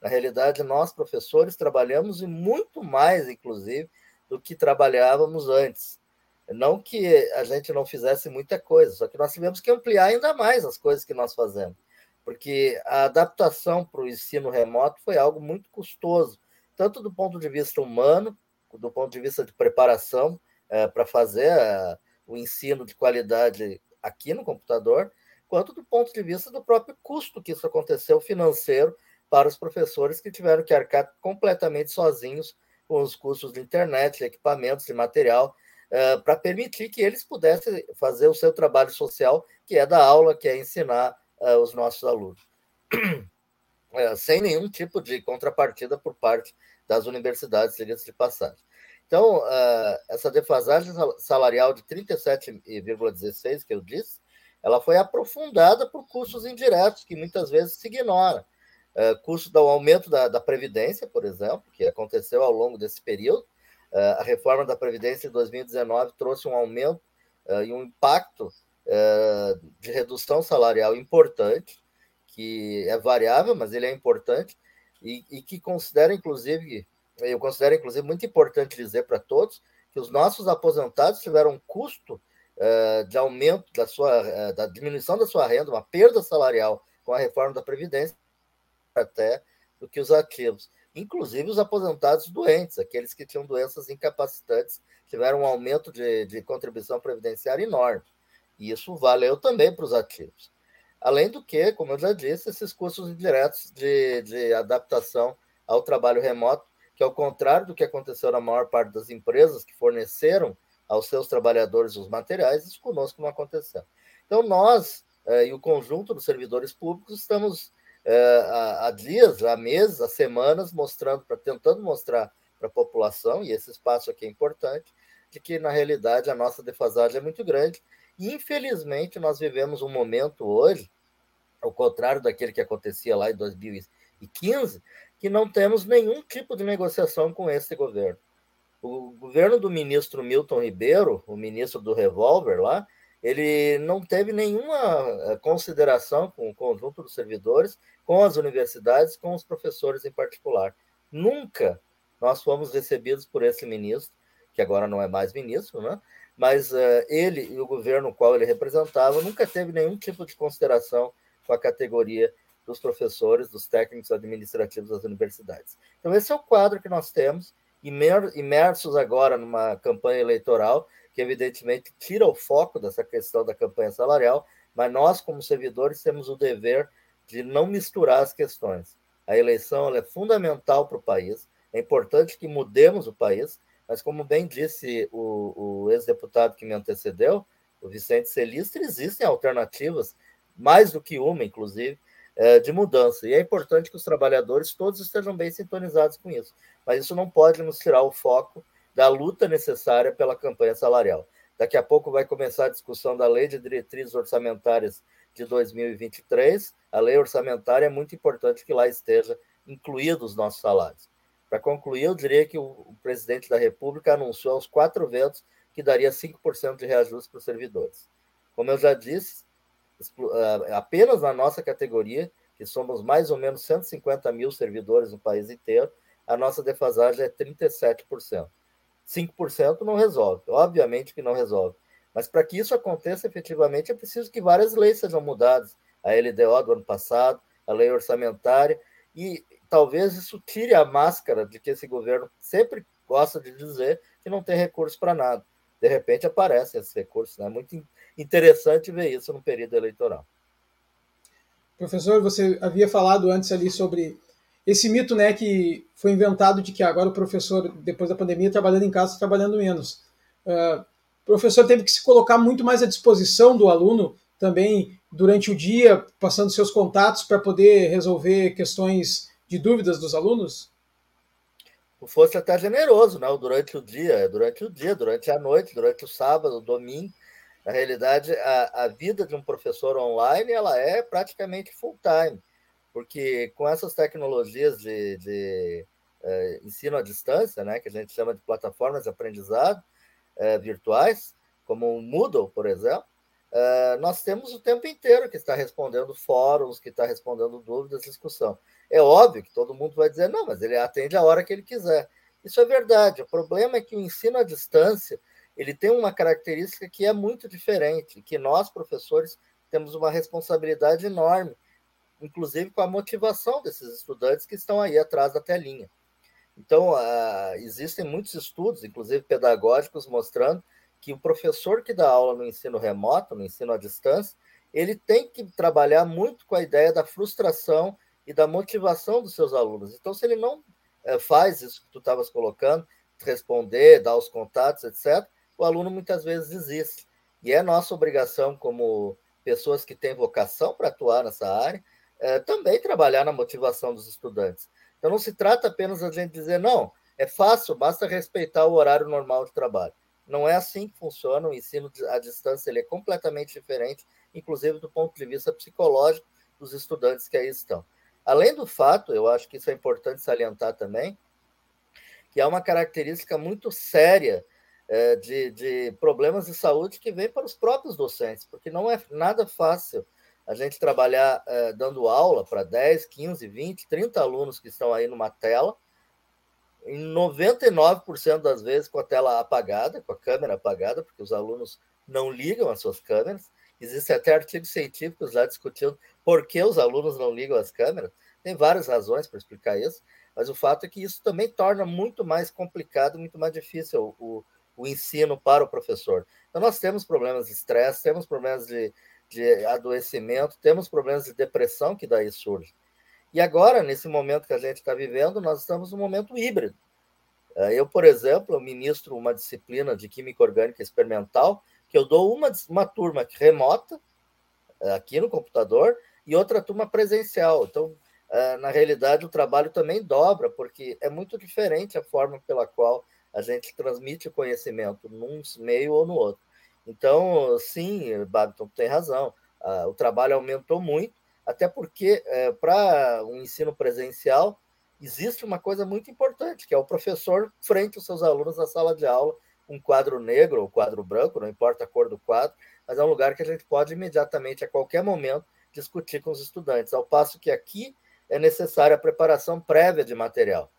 Na realidade, nós, professores, trabalhamos e muito mais, inclusive, do que trabalhávamos antes. Não que a gente não fizesse muita coisa, só que nós tivemos que ampliar ainda mais as coisas que nós fazemos, porque a adaptação para o ensino remoto foi algo muito custoso, tanto do ponto de vista humano, do ponto de vista de preparação é, para fazer é, o ensino de qualidade aqui no computador, quanto do ponto de vista do próprio custo que isso aconteceu financeiro para os professores que tiveram que arcar completamente sozinhos com os custos de internet, de equipamentos, de material, uh, para permitir que eles pudessem fazer o seu trabalho social, que é da aula, que é ensinar uh, os nossos alunos. Uh, sem nenhum tipo de contrapartida por parte das universidades, diga-se de passagem. Então, essa defasagem salarial de 37,16 que eu disse, ela foi aprofundada por custos indiretos, que muitas vezes se ignora. Custo do aumento da, da, Previdência, por exemplo, que aconteceu ao longo desse período. Uh, a reforma da Previdência de 2019 trouxe um aumento uh, e um impacto de redução salarial importante, que é variável, mas ele é importante, e, e que considera, inclusive, eu considero, inclusive, muito importante dizer para todos que os nossos aposentados tiveram um custo de aumento da sua da diminuição da sua renda, uma perda salarial com a reforma da Previdência, até do que os ativos. Inclusive os aposentados doentes, aqueles que tinham doenças incapacitantes, tiveram um aumento de, de contribuição previdenciária enorme. E isso valeu também para os ativos. Além do que, como eu já disse, esses custos indiretos de, de adaptação ao trabalho remoto, que ao contrário do que aconteceu na maior parte das empresas que forneceram aos seus trabalhadores os materiais, isso conosco não aconteceu. Então, nós eh, e o conjunto dos servidores públicos estamos é, há, há, dias, há meses, há semanas, mostrando, pra, tentando mostrar para a população, e esse espaço aqui é importante, de que, na realidade, a nossa defasagem é muito grande. E, infelizmente, nós vivemos um momento hoje, ao contrário daquele que acontecia lá em 2015, que não temos nenhum tipo de negociação com esse governo. O governo do ministro Milton Ribeiro, o ministro do revólver lá, ele não teve nenhuma eh, consideração com o conjunto dos servidores, com as universidades, com os professores em particular. Nunca nós fomos recebidos por esse ministro, que agora não é mais ministro, né? mas uh, ele e o governo qual ele representava nunca teve nenhum tipo de consideração com a categoria dos professores, dos técnicos administrativos das universidades. Então, esse é o quadro que nós temos, imersos agora numa campanha eleitoral que evidentemente tira o foco dessa questão da campanha salarial, mas nós, como servidores, temos o dever de não misturar as questões. A eleição é fundamental para o país, é importante que mudemos o país, mas como bem disse o, o ex-deputado que me antecedeu, o Vicente Celistre, existem alternativas, mais do que uma, inclusive, é, de mudança. E é importante que os trabalhadores todos estejam bem sintonizados com isso. Mas isso não pode nos tirar o foco da luta necessária pela campanha salarial. Daqui a pouco vai começar a discussão da Lei de Diretrizes Orçamentárias de 2023. A lei orçamentária é muito importante que lá esteja incluídos os nossos salários. Para concluir, eu diria que o presidente da República anunciou aos quatro ventos que daria 5% de reajuste para os servidores. Como eu já disse, ah, apenas na nossa categoria, que somos mais ou menos 150 mil servidores no país inteiro, a nossa defasagem é 37%. 5% não resolve, obviamente que não resolve. Mas para que isso aconteça efetivamente, é preciso que várias leis sejam mudadas. A LDO do ano passado, a lei orçamentária, e talvez isso tire a máscara de que esse governo sempre gosta de dizer que não tem recurso para nada. De repente aparecem esses recursos. É muito interessante ver isso no período eleitoral. Professor, você havia falado antes ali sobre esse mito né, que foi inventado de que agora o professor, depois da pandemia, trabalhando em casa, trabalhando menos. Uh, o professor teve que se colocar muito mais à disposição do aluno também durante o dia, passando seus contatos para poder resolver questões de dúvidas dos alunos? Fosse até generoso, né? Durante o dia, durante o dia, durante a noite, durante o sábado, o domingo. Na realidade, a, a vida de um professor online ela é praticamente full time porque com essas tecnologias de, de é, ensino à distância, né, que a gente chama de plataformas de aprendizado é, virtuais, como o Moodle, por exemplo, uh, nós temos o tempo inteiro que está respondendo fóruns, que está respondendo dúvidas, discussão. É óbvio que todo mundo vai dizer, não, mas ele atende a hora que ele quiser. Isso é verdade. O problema é que o ensino à distância ele tem uma característica que é muito diferente, que nós, professores, temos uma responsabilidade enorme, inclusive com a motivação desses estudantes que estão aí atrás da telinha. Então, uh, existem muitos estudos, inclusive pedagógicos, mostrando que o professor que dá aula no ensino remoto, no ensino à distância, ele tem que trabalhar muito com a ideia da frustração e da motivação dos seus alunos. Então, se ele não uh, faz isso que tu estavas colocando, responder, dar os contatos, etc., o aluno muitas vezes desiste. E é nossa obrigação, como pessoas que têm vocação para atuar nessa área, é, também trabalhar na motivação dos estudantes. Então, não se trata apenas da gente dizer, não, é fácil, basta respeitar o horário normal de trabalho. Não é assim que funciona, o ensino à distância ele é completamente diferente, inclusive do ponto de vista psicológico dos estudantes que aí estão. Além do fato, eu acho que isso é importante salientar também, que há uma característica muito séria é, de, de problemas de saúde que vem para os próprios docentes, porque não é nada fácil a gente trabalhar é, dando aula para 10, 15, 20, 30 alunos que estão aí numa tela, em 99% das vezes com a tela apagada, com a câmera apagada, porque os alunos não ligam as suas câmeras. Existem até artigos científicos lá discutindo por que os alunos não ligam as câmeras. Tem várias razões para explicar isso, mas o fato é que isso também torna muito mais complicado, muito mais difícil o, o ensino para o professor. Então, nós temos problemas de estresse, temos problemas de, de adoecimento, temos problemas de depressão que daí surgem. E agora, nesse momento que a gente está vivendo, nós estamos num momento híbrido. É, eu, por exemplo, ministro uma disciplina de química orgânica experimental, que eu dou uma, uma turma remota, é, aqui no computador, e outra turma presencial. Então, é, na realidade, o trabalho também dobra, porque é muito diferente a forma pela qual a gente transmite o conhecimento num meio ou no outro. Então, sim, Babiton tem razão. o trabalho aumentou muito, até porque é, para um ensino presencial existe uma coisa muito importante, que é o professor frente aos seus alunos na sala de aula, um quadro negro ou quadro branco, não importa a cor do quadro, mas é um lugar que a gente pode imediatamente, a qualquer momento, discutir com os estudantes, ao passo que aqui é necessária a preparação prévia de material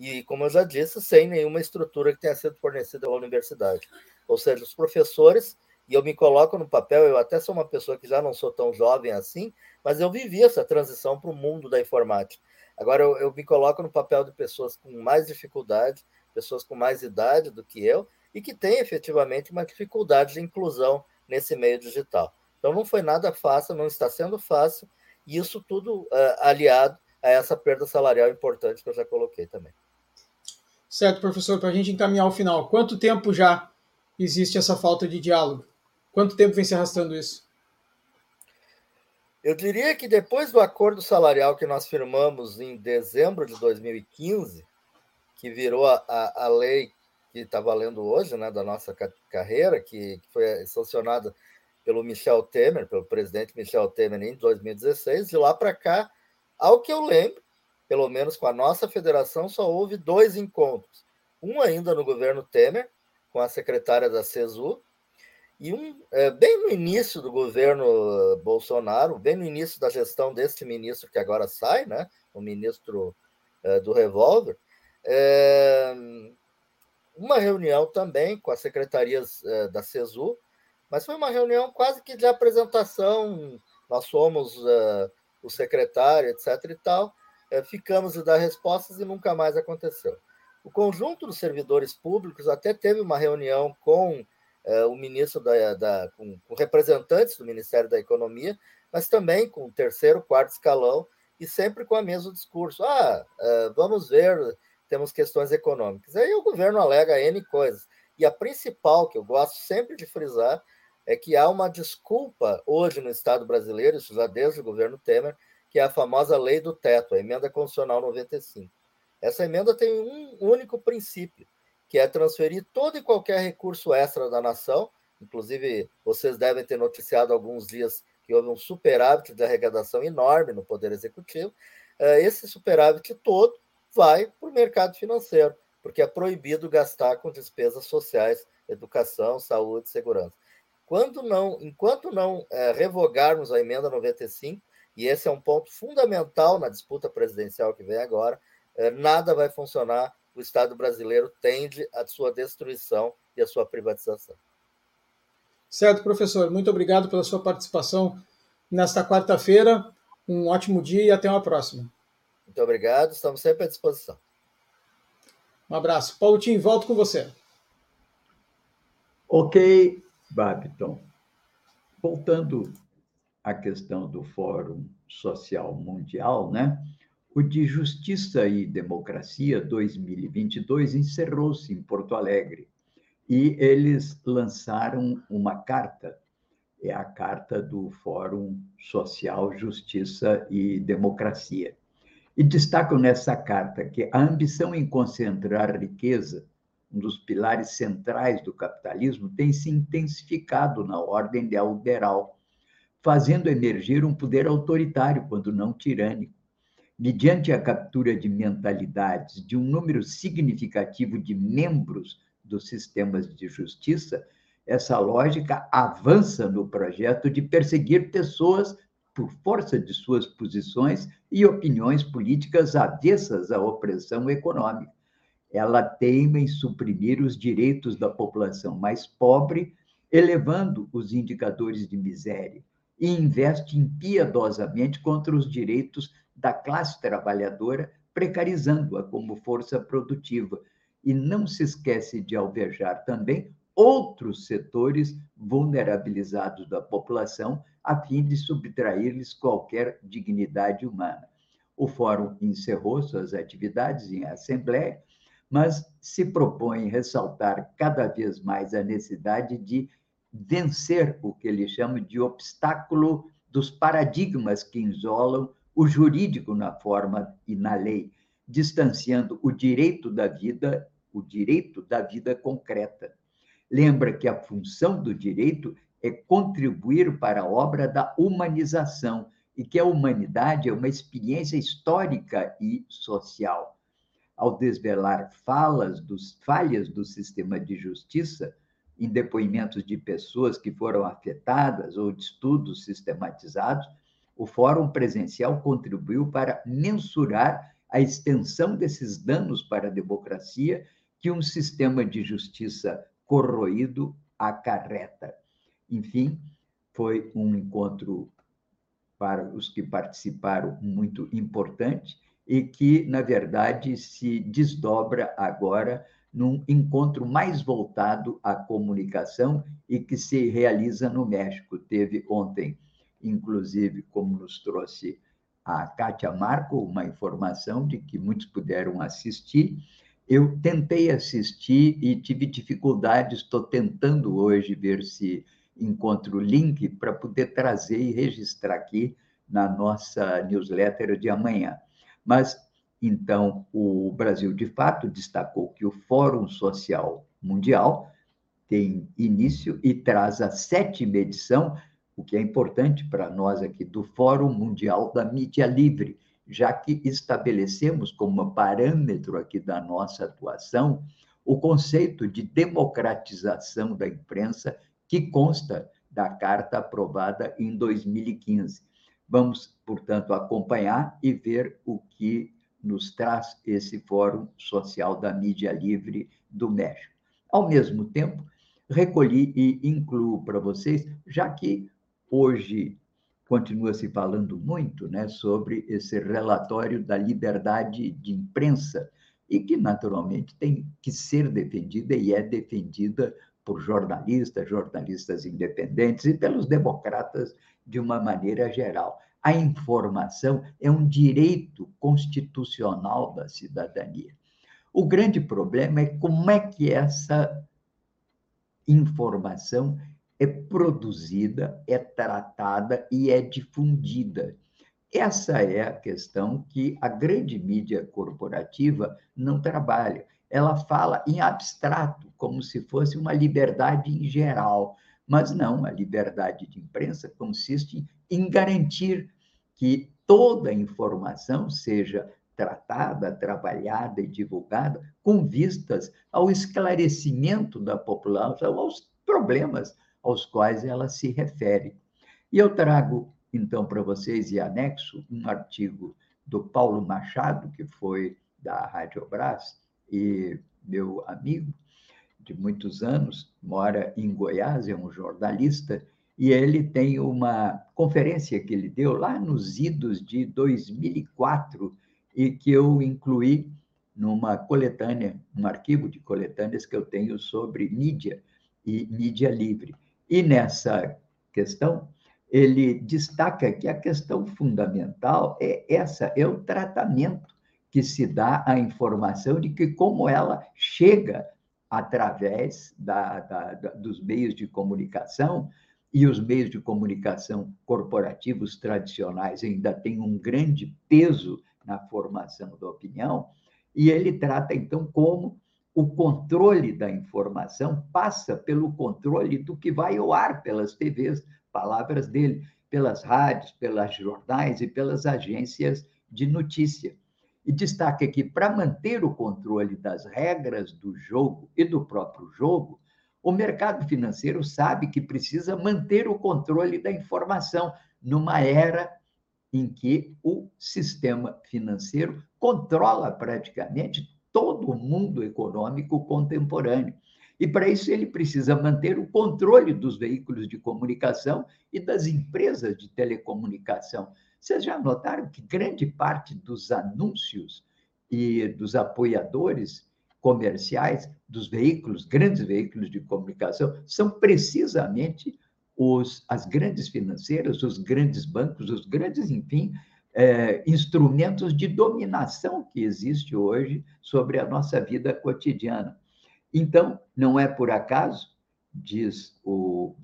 e, como eu já disse, sem nenhuma estrutura que tenha sido fornecida pela universidade. Ou seja, os professores, e eu me coloco no papel, eu até sou uma pessoa que já não sou tão jovem assim, mas eu vivi essa transição para o mundo da informática. Agora, eu, eu me coloco no papel de pessoas com mais dificuldade, pessoas com mais idade do que eu, e que têm efetivamente uma dificuldade de inclusão nesse meio digital. Então, não foi nada fácil, não está sendo fácil, e isso tudo uh, aliado a essa perda salarial importante que eu já coloquei também. Certo, professor, para a gente encaminhar ao final, quanto tempo já existe essa falta de diálogo? Quanto tempo vem se arrastando isso? Eu diria que depois do acordo salarial que nós firmamos em dezembro de 2015, que virou a, a, a lei que está valendo hoje, né, da nossa carreira, que, que foi sancionada pelo Michel Temer, pelo presidente Michel Temer em 2016, de lá para cá, ao que eu lembro, pelo menos com a nossa federação, só houve dois encontros. Um ainda no governo Temer, com a secretária da CESU, e um é, bem no início do governo Bolsonaro, bem no início da gestão deste ministro que agora sai, né, o ministro é, do revólver, é, uma reunião também com as secretarias da CESU, mas foi uma reunião quase que de apresentação, nós somos o secretário, etc. e tal, é, ficamos de dar respostas e nunca mais aconteceu. O conjunto dos servidores públicos até teve uma reunião com é, o ministro da, da com, com, representantes do Ministério da Economia, mas também com o terceiro, quarto escalão e sempre com o mesmo discurso. Ah, é, vamos ver, temos questões econômicas. Aí o governo alega N coisas. E a principal, que eu gosto sempre de frisar, é que há uma desculpa hoje no Estado brasileiro, isso já desde o governo Temer, que é a famosa lei do teto, a emenda constitucional 95. Essa emenda tem um único princípio, que é transferir todo e qualquer recurso extra da nação, inclusive vocês devem ter noticiado alguns dias que houve um superávit de arrecadação enorme no Poder Executivo, eh, esse superávit todo vai para o mercado financeiro, porque é proibido gastar com despesas sociais, educação, saúde, segurança. quando não, enquanto não é, revogarmos a emenda 95, e esse é um ponto fundamental na disputa presidencial que vem agora, é, nada vai funcionar. O Estado brasileiro tende à sua destruição e à sua privatização. Certo, professor. Muito obrigado pela sua participação nesta quarta-feira. Um ótimo dia e até uma próxima. Muito obrigado, estamos sempre à disposição. Um abraço. Paulo Tim, volto com você. Ok, Babiton. Voltando à questão do Fórum Social Mundial, né? O de Justiça e Democracia 2022 encerrou-se em Porto Alegre e eles lançaram uma carta, é a carta do Fórum Social Justiça e Democracia. E destacam nessa carta que a ambição em concentrar riqueza um dos pilares centrais do capitalismo, tem se intensificado na ordem neoliberal, fazendo emergir um poder autoritário, quando não tirânico. Mediante a captura de mentalidades de um número significativo de membros dos sistemas de justiça, essa lógica avança no projeto de perseguir pessoas por força de suas posições e opiniões políticas avessas à opressão econômica ela teima em suprimir os direitos da população mais pobre, elevando os indicadores de miséria, e investe impiedosamente contra os direitos da classe trabalhadora, precarizando-a como força produtiva, e não se esquece de alvejar também outros setores vulnerabilizados da população, a fim de subtrair-lhes qualquer dignidade humana. O Fórum encerrou suas atividades em assembleia mas se propõe ressaltar cada vez mais a necessidade de vencer o que ele chama de obstáculo dos paradigmas que isolam o jurídico na forma e na lei, distanciando o direito da vida, o direito da vida concreta. Lembra que a função do direito é contribuir para a obra da humanização e que a humanidade é uma experiência histórica e social ao desvelar falas dos, falhas do sistema de justiça, em depoimentos de pessoas que foram afetadas ou de estudos sistematizados, o Fórum Presencial contribuiu para mensurar a extensão desses danos para a democracia que um sistema de justiça corroído acarreta. Enfim, foi um encontro para os que participaram muito importante e que, na verdade, se desdobra agora num encontro mais voltado à comunicação e que se realiza no México. Teve ontem, inclusive, como nos trouxe a Kátia Marco, uma informação de que muitos puderam assistir. Eu tentei assistir e tive dificuldades, estou tentando hoje ver se encontro o link para poder trazer e registrar aqui na nossa newsletter de amanhã. Mas, então, o Brasil, de fato, destacou que o Fórum Social Mundial tem início e traz a sétima edição, o que é importante para nós aqui, do Fórum Mundial da Mídia Livre, já que estabelecemos como parâmetro aqui da nossa atuação o conceito de democratização da imprensa que consta da carta aprovada em 2015. Vamos, portanto, acompanhar e ver o que nos traz esse Fórum Social da Mídia Livre do México. Ao mesmo tempo, recolhi e incluo para vocês, já que hoje continua se falando muito né, sobre esse relatório da liberdade de imprensa, e que naturalmente tem que ser defendida e é defendida por jornalistas, jornalistas independentes e pelos democratas de uma maneira geral. A informação é um direito constitucional da cidadania. O grande problema é como é que essa informação é produzida, é tratada e é difundida. Essa é a questão que a grande mídia corporativa não trabalha. Ela fala em abstrato, como se fosse uma liberdade em geral. Mas não, a liberdade de imprensa consiste em garantir que toda informação seja tratada, trabalhada e divulgada com vistas ao esclarecimento da população, aos problemas aos quais ela se refere. E eu trago, então, para vocês, e anexo, um artigo do Paulo Machado, que foi da Rádio Brás e meu amigo de muitos anos, mora em Goiás, é um jornalista, e ele tem uma conferência que ele deu lá nos idos de 2004 e que eu incluí numa coletânea, um arquivo de coletâneas que eu tenho sobre mídia e mídia livre. E nessa questão, ele destaca que a questão fundamental é essa, é o tratamento que se dá à informação de que como ela chega através da, da, da, dos meios de comunicação, e os meios de comunicação corporativos tradicionais ainda têm um grande peso na formação da opinião, e ele trata, então, como o controle da informação passa pelo controle do que vai ao ar pelas TVs, palavras dele, pelas rádios, pelas jornais e pelas agências de notícia. E destaca que, para manter o controle das regras do jogo e do próprio jogo, o mercado financeiro sabe que precisa manter o controle da informação numa era em que o sistema financeiro controla praticamente todo o mundo econômico contemporâneo. E para isso ele precisa manter o controle dos veículos de comunicação e das empresas de telecomunicação. Vocês já notaram que grande parte dos anúncios e dos apoiadores comerciais dos veículos, grandes veículos de comunicação, são precisamente os, as grandes financeiras, os grandes bancos, os grandes, enfim, é, instrumentos de dominação que existe hoje sobre a nossa vida cotidiana. Então, não é por acaso, diz o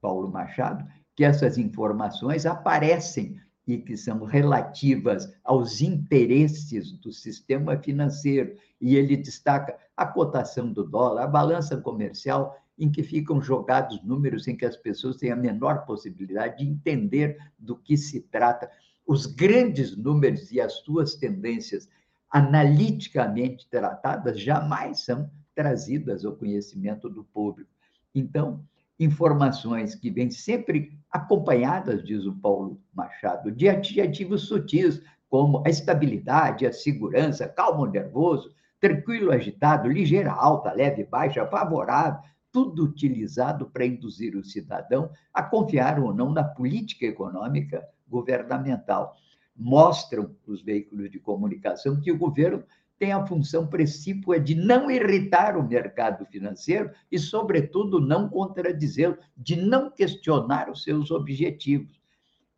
Paulo Machado, que essas informações aparecem e que são relativas aos interesses do sistema financeiro. E ele destaca a cotação do dólar, a balança comercial, em que ficam jogados números em que as pessoas têm a menor possibilidade de entender do que se trata. Os grandes números e as suas tendências analiticamente tratadas jamais são trazidas ao conhecimento do público. Então, informações que vêm sempre acompanhadas, diz o Paulo Machado, de adjetivos sutis, como a estabilidade, a segurança, calmo, nervoso, tranquilo, agitado, ligeira, alta, leve, baixa, favorável, tudo utilizado para induzir o cidadão a confiar ou não na política econômica governamental. Mostram os veículos de comunicação que o governo tem a função precípua de não irritar o mercado financeiro e, sobretudo, não contradizê-lo, de não questionar os seus objetivos.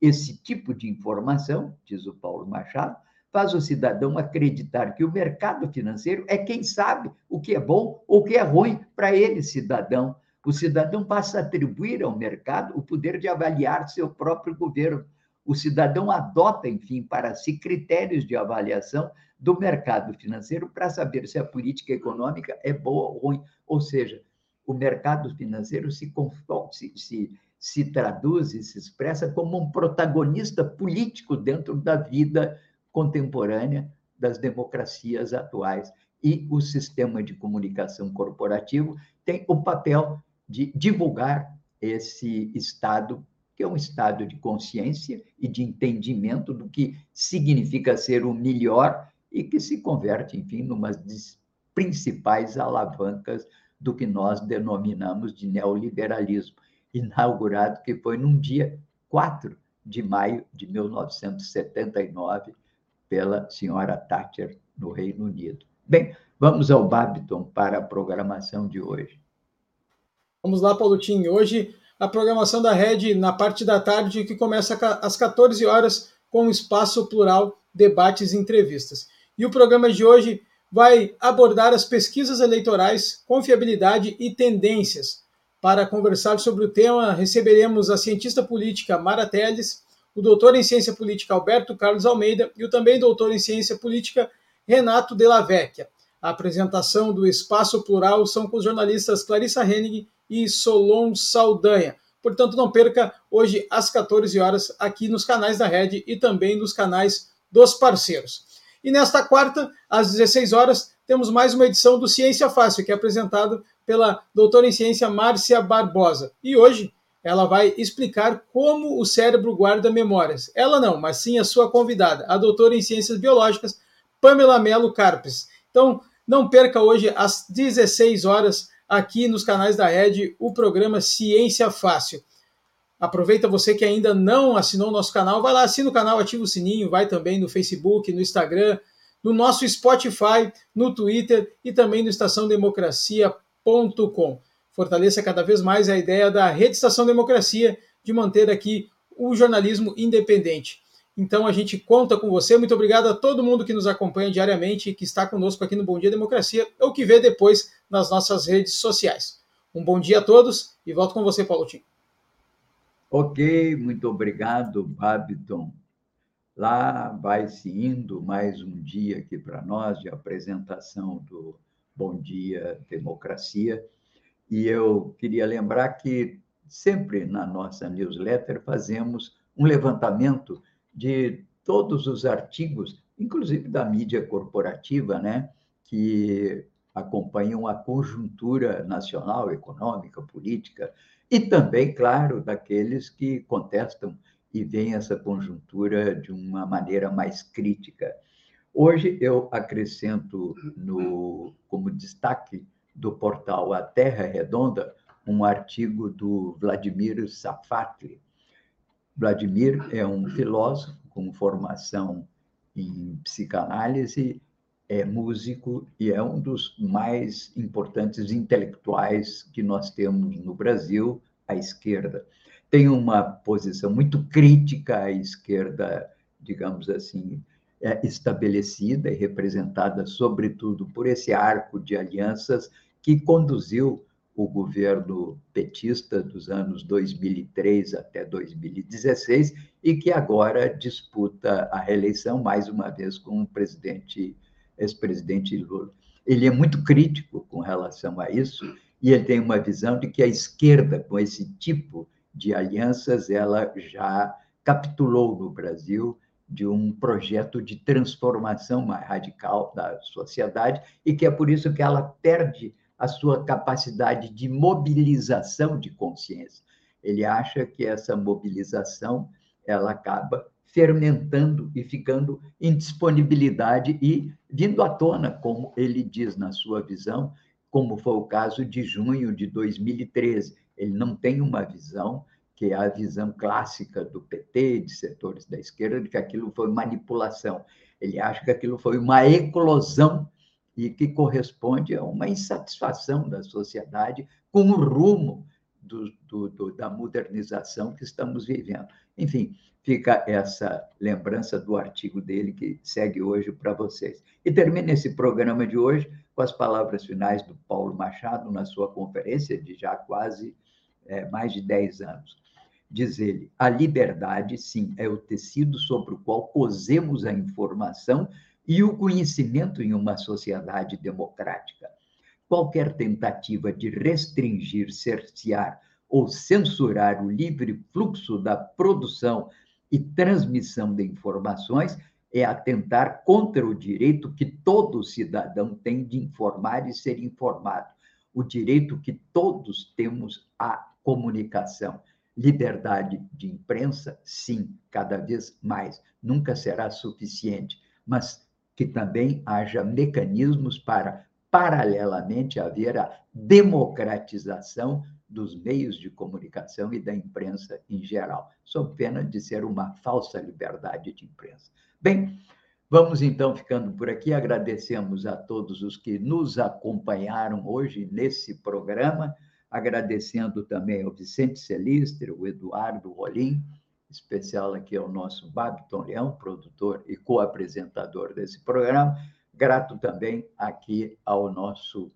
Esse tipo de informação, diz o Paulo Machado, faz o cidadão acreditar que o mercado financeiro é quem sabe o que é bom ou o que é ruim para ele, cidadão. O cidadão passa a atribuir ao mercado o poder de avaliar seu próprio governo. O cidadão adota, enfim, para si critérios de avaliação do mercado financeiro para saber se a política econômica é boa ou ruim. Ou seja, o mercado financeiro se, se, se, se traduz e se expressa como um protagonista político dentro da vida contemporânea das democracias atuais. E o sistema de comunicação corporativo tem o papel de divulgar esse estado, que é um estado de consciência e de entendimento do que significa ser o melhor e que se converte, enfim, numa das principais alavancas do que nós denominamos de neoliberalismo, inaugurado que foi num dia 4 de maio de 1979 pela senhora Thatcher no Reino Unido. Bem, vamos ao Babiton para a programação de hoje. Vamos lá, Paulotinho. Hoje a programação da Rede na parte da tarde que começa às 14 horas com o espaço plural debates e entrevistas. E o programa de hoje vai abordar as pesquisas eleitorais, confiabilidade e tendências. Para conversar sobre o tema, receberemos a cientista política Mara Teles, o doutor em ciência política Alberto Carlos Almeida e o também doutor em ciência política Renato Della Vecchia. A apresentação do Espaço Plural são com os jornalistas Clarissa Henning e Solon Saldanha. Portanto, não perca hoje às 14 horas aqui nos canais da Rede e também nos canais dos parceiros. E nesta quarta, às 16 horas, temos mais uma edição do Ciência Fácil, que é apresentado pela doutora em ciência Márcia Barbosa. E hoje ela vai explicar como o cérebro guarda memórias. Ela não, mas sim a sua convidada, a doutora em ciências biológicas, Pamela Melo Carpes. Então, não perca hoje às 16 horas aqui nos canais da Rede o programa Ciência Fácil. Aproveita você que ainda não assinou o nosso canal, vai lá, assina o canal, ativa o sininho, vai também no Facebook, no Instagram, no nosso Spotify, no Twitter e também no estaçãodemocracia.com. Fortaleça cada vez mais a ideia da Rede Estação Democracia de manter aqui o jornalismo independente. Então a gente conta com você. Muito obrigado a todo mundo que nos acompanha diariamente e que está conosco aqui no Bom Dia Democracia ou que vê depois nas nossas redes sociais. Um bom dia a todos e volto com você, Paulo Tim. Ok, muito obrigado, Babiton. Lá vai se indo mais um dia aqui para nós de apresentação do Bom Dia Democracia. E eu queria lembrar que sempre na nossa newsletter fazemos um levantamento de todos os artigos, inclusive da mídia corporativa, né, que acompanham a conjuntura nacional, econômica, política, e também, claro, daqueles que contestam e veem essa conjuntura de uma maneira mais crítica. Hoje eu acrescento no, como destaque do portal A Terra Redonda um artigo do Vladimir Safatli. Vladimir é um filósofo com formação em psicanálise é músico e é um dos mais importantes intelectuais que nós temos no Brasil, à esquerda. Tem uma posição muito crítica à esquerda, digamos assim, é, estabelecida e representada, sobretudo, por esse arco de alianças que conduziu o governo petista dos anos 2003 até 2016 e que agora disputa a reeleição mais uma vez com o presidente ex-presidente Lula. Ele é muito crítico com relação a isso e ele tem uma visão de que a esquerda, com esse tipo de alianças, ela já capitulou no Brasil de um projeto de transformação mais radical da sociedade e que é por isso que ela perde a sua capacidade de mobilização de consciência. Ele acha que essa mobilização ela acaba fermentando e ficando em disponibilidade e vindo à tona, como ele diz na sua visão, como foi o caso de junho de 2013. Ele não tem uma visão que é a visão clássica do PT, de setores da esquerda, de que aquilo foi manipulação. Ele acha que aquilo foi uma eclosão e que corresponde a uma insatisfação da sociedade com o rumo do, do, do, da modernização que estamos vivendo. Enfim, fica essa lembrança do artigo dele que segue hoje para vocês. E termina esse programa de hoje com as palavras finais do Paulo Machado na sua conferência de já quase é, mais de 10 anos. Diz ele: a liberdade, sim, é o tecido sobre o qual cosemos a informação e o conhecimento em uma sociedade democrática. Qualquer tentativa de restringir, cercear ou censurar o livre fluxo da produção e transmissão de informações é atentar contra o direito que todo cidadão tem de informar e ser informado, o direito que todos temos à comunicação. Liberdade de imprensa, sim, cada vez mais, nunca será suficiente, mas que também haja mecanismos para, paralelamente, haver a democratização dos meios de comunicação e da imprensa em geral, sob pena de ser uma falsa liberdade de imprensa. Bem, vamos então ficando por aqui. Agradecemos a todos os que nos acompanharam hoje nesse programa, agradecendo também ao Vicente Celistre, o Eduardo Rolim, especial aqui ao nosso Babiton Leão, produtor e co-apresentador desse programa. Grato também aqui ao nosso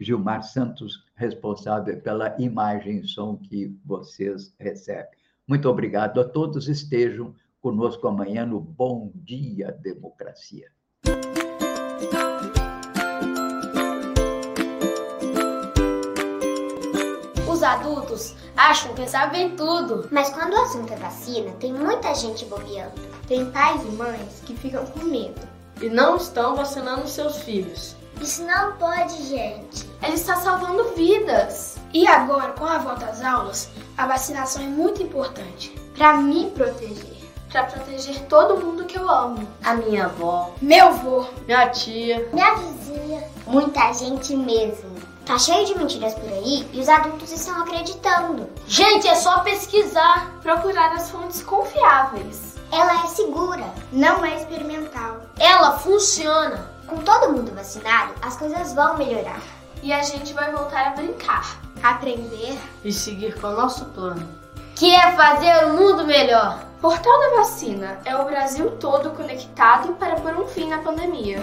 Gilmar Santos, responsável pela imagem e som que vocês recebem. Muito obrigado a todos. Estejam conosco amanhã no Bom Dia Democracia. Os adultos acham que sabem tudo. Mas quando o assunto é vacina, tem muita gente bobeando. Tem pais e mães que ficam com medo e não estão vacinando seus filhos. Isso não pode, gente. Ele está salvando vidas. E agora, com a volta às aulas, a vacinação é muito importante. Para me proteger. Para proteger todo mundo que eu amo. A minha avó. Meu avô. Minha tia. Minha vizinha. Muita gente mesmo. Tá cheio de mentiras por aí e os adultos estão acreditando. Gente, é só pesquisar, procurar as fontes confiáveis. Ela é segura, não é experimental. Ela funciona. Com todo mundo vacinado, as coisas vão melhorar. E a gente vai voltar a brincar, aprender e seguir com o nosso plano, que é fazer o mundo melhor. Portal da Vacina é o Brasil todo conectado para pôr um fim na pandemia.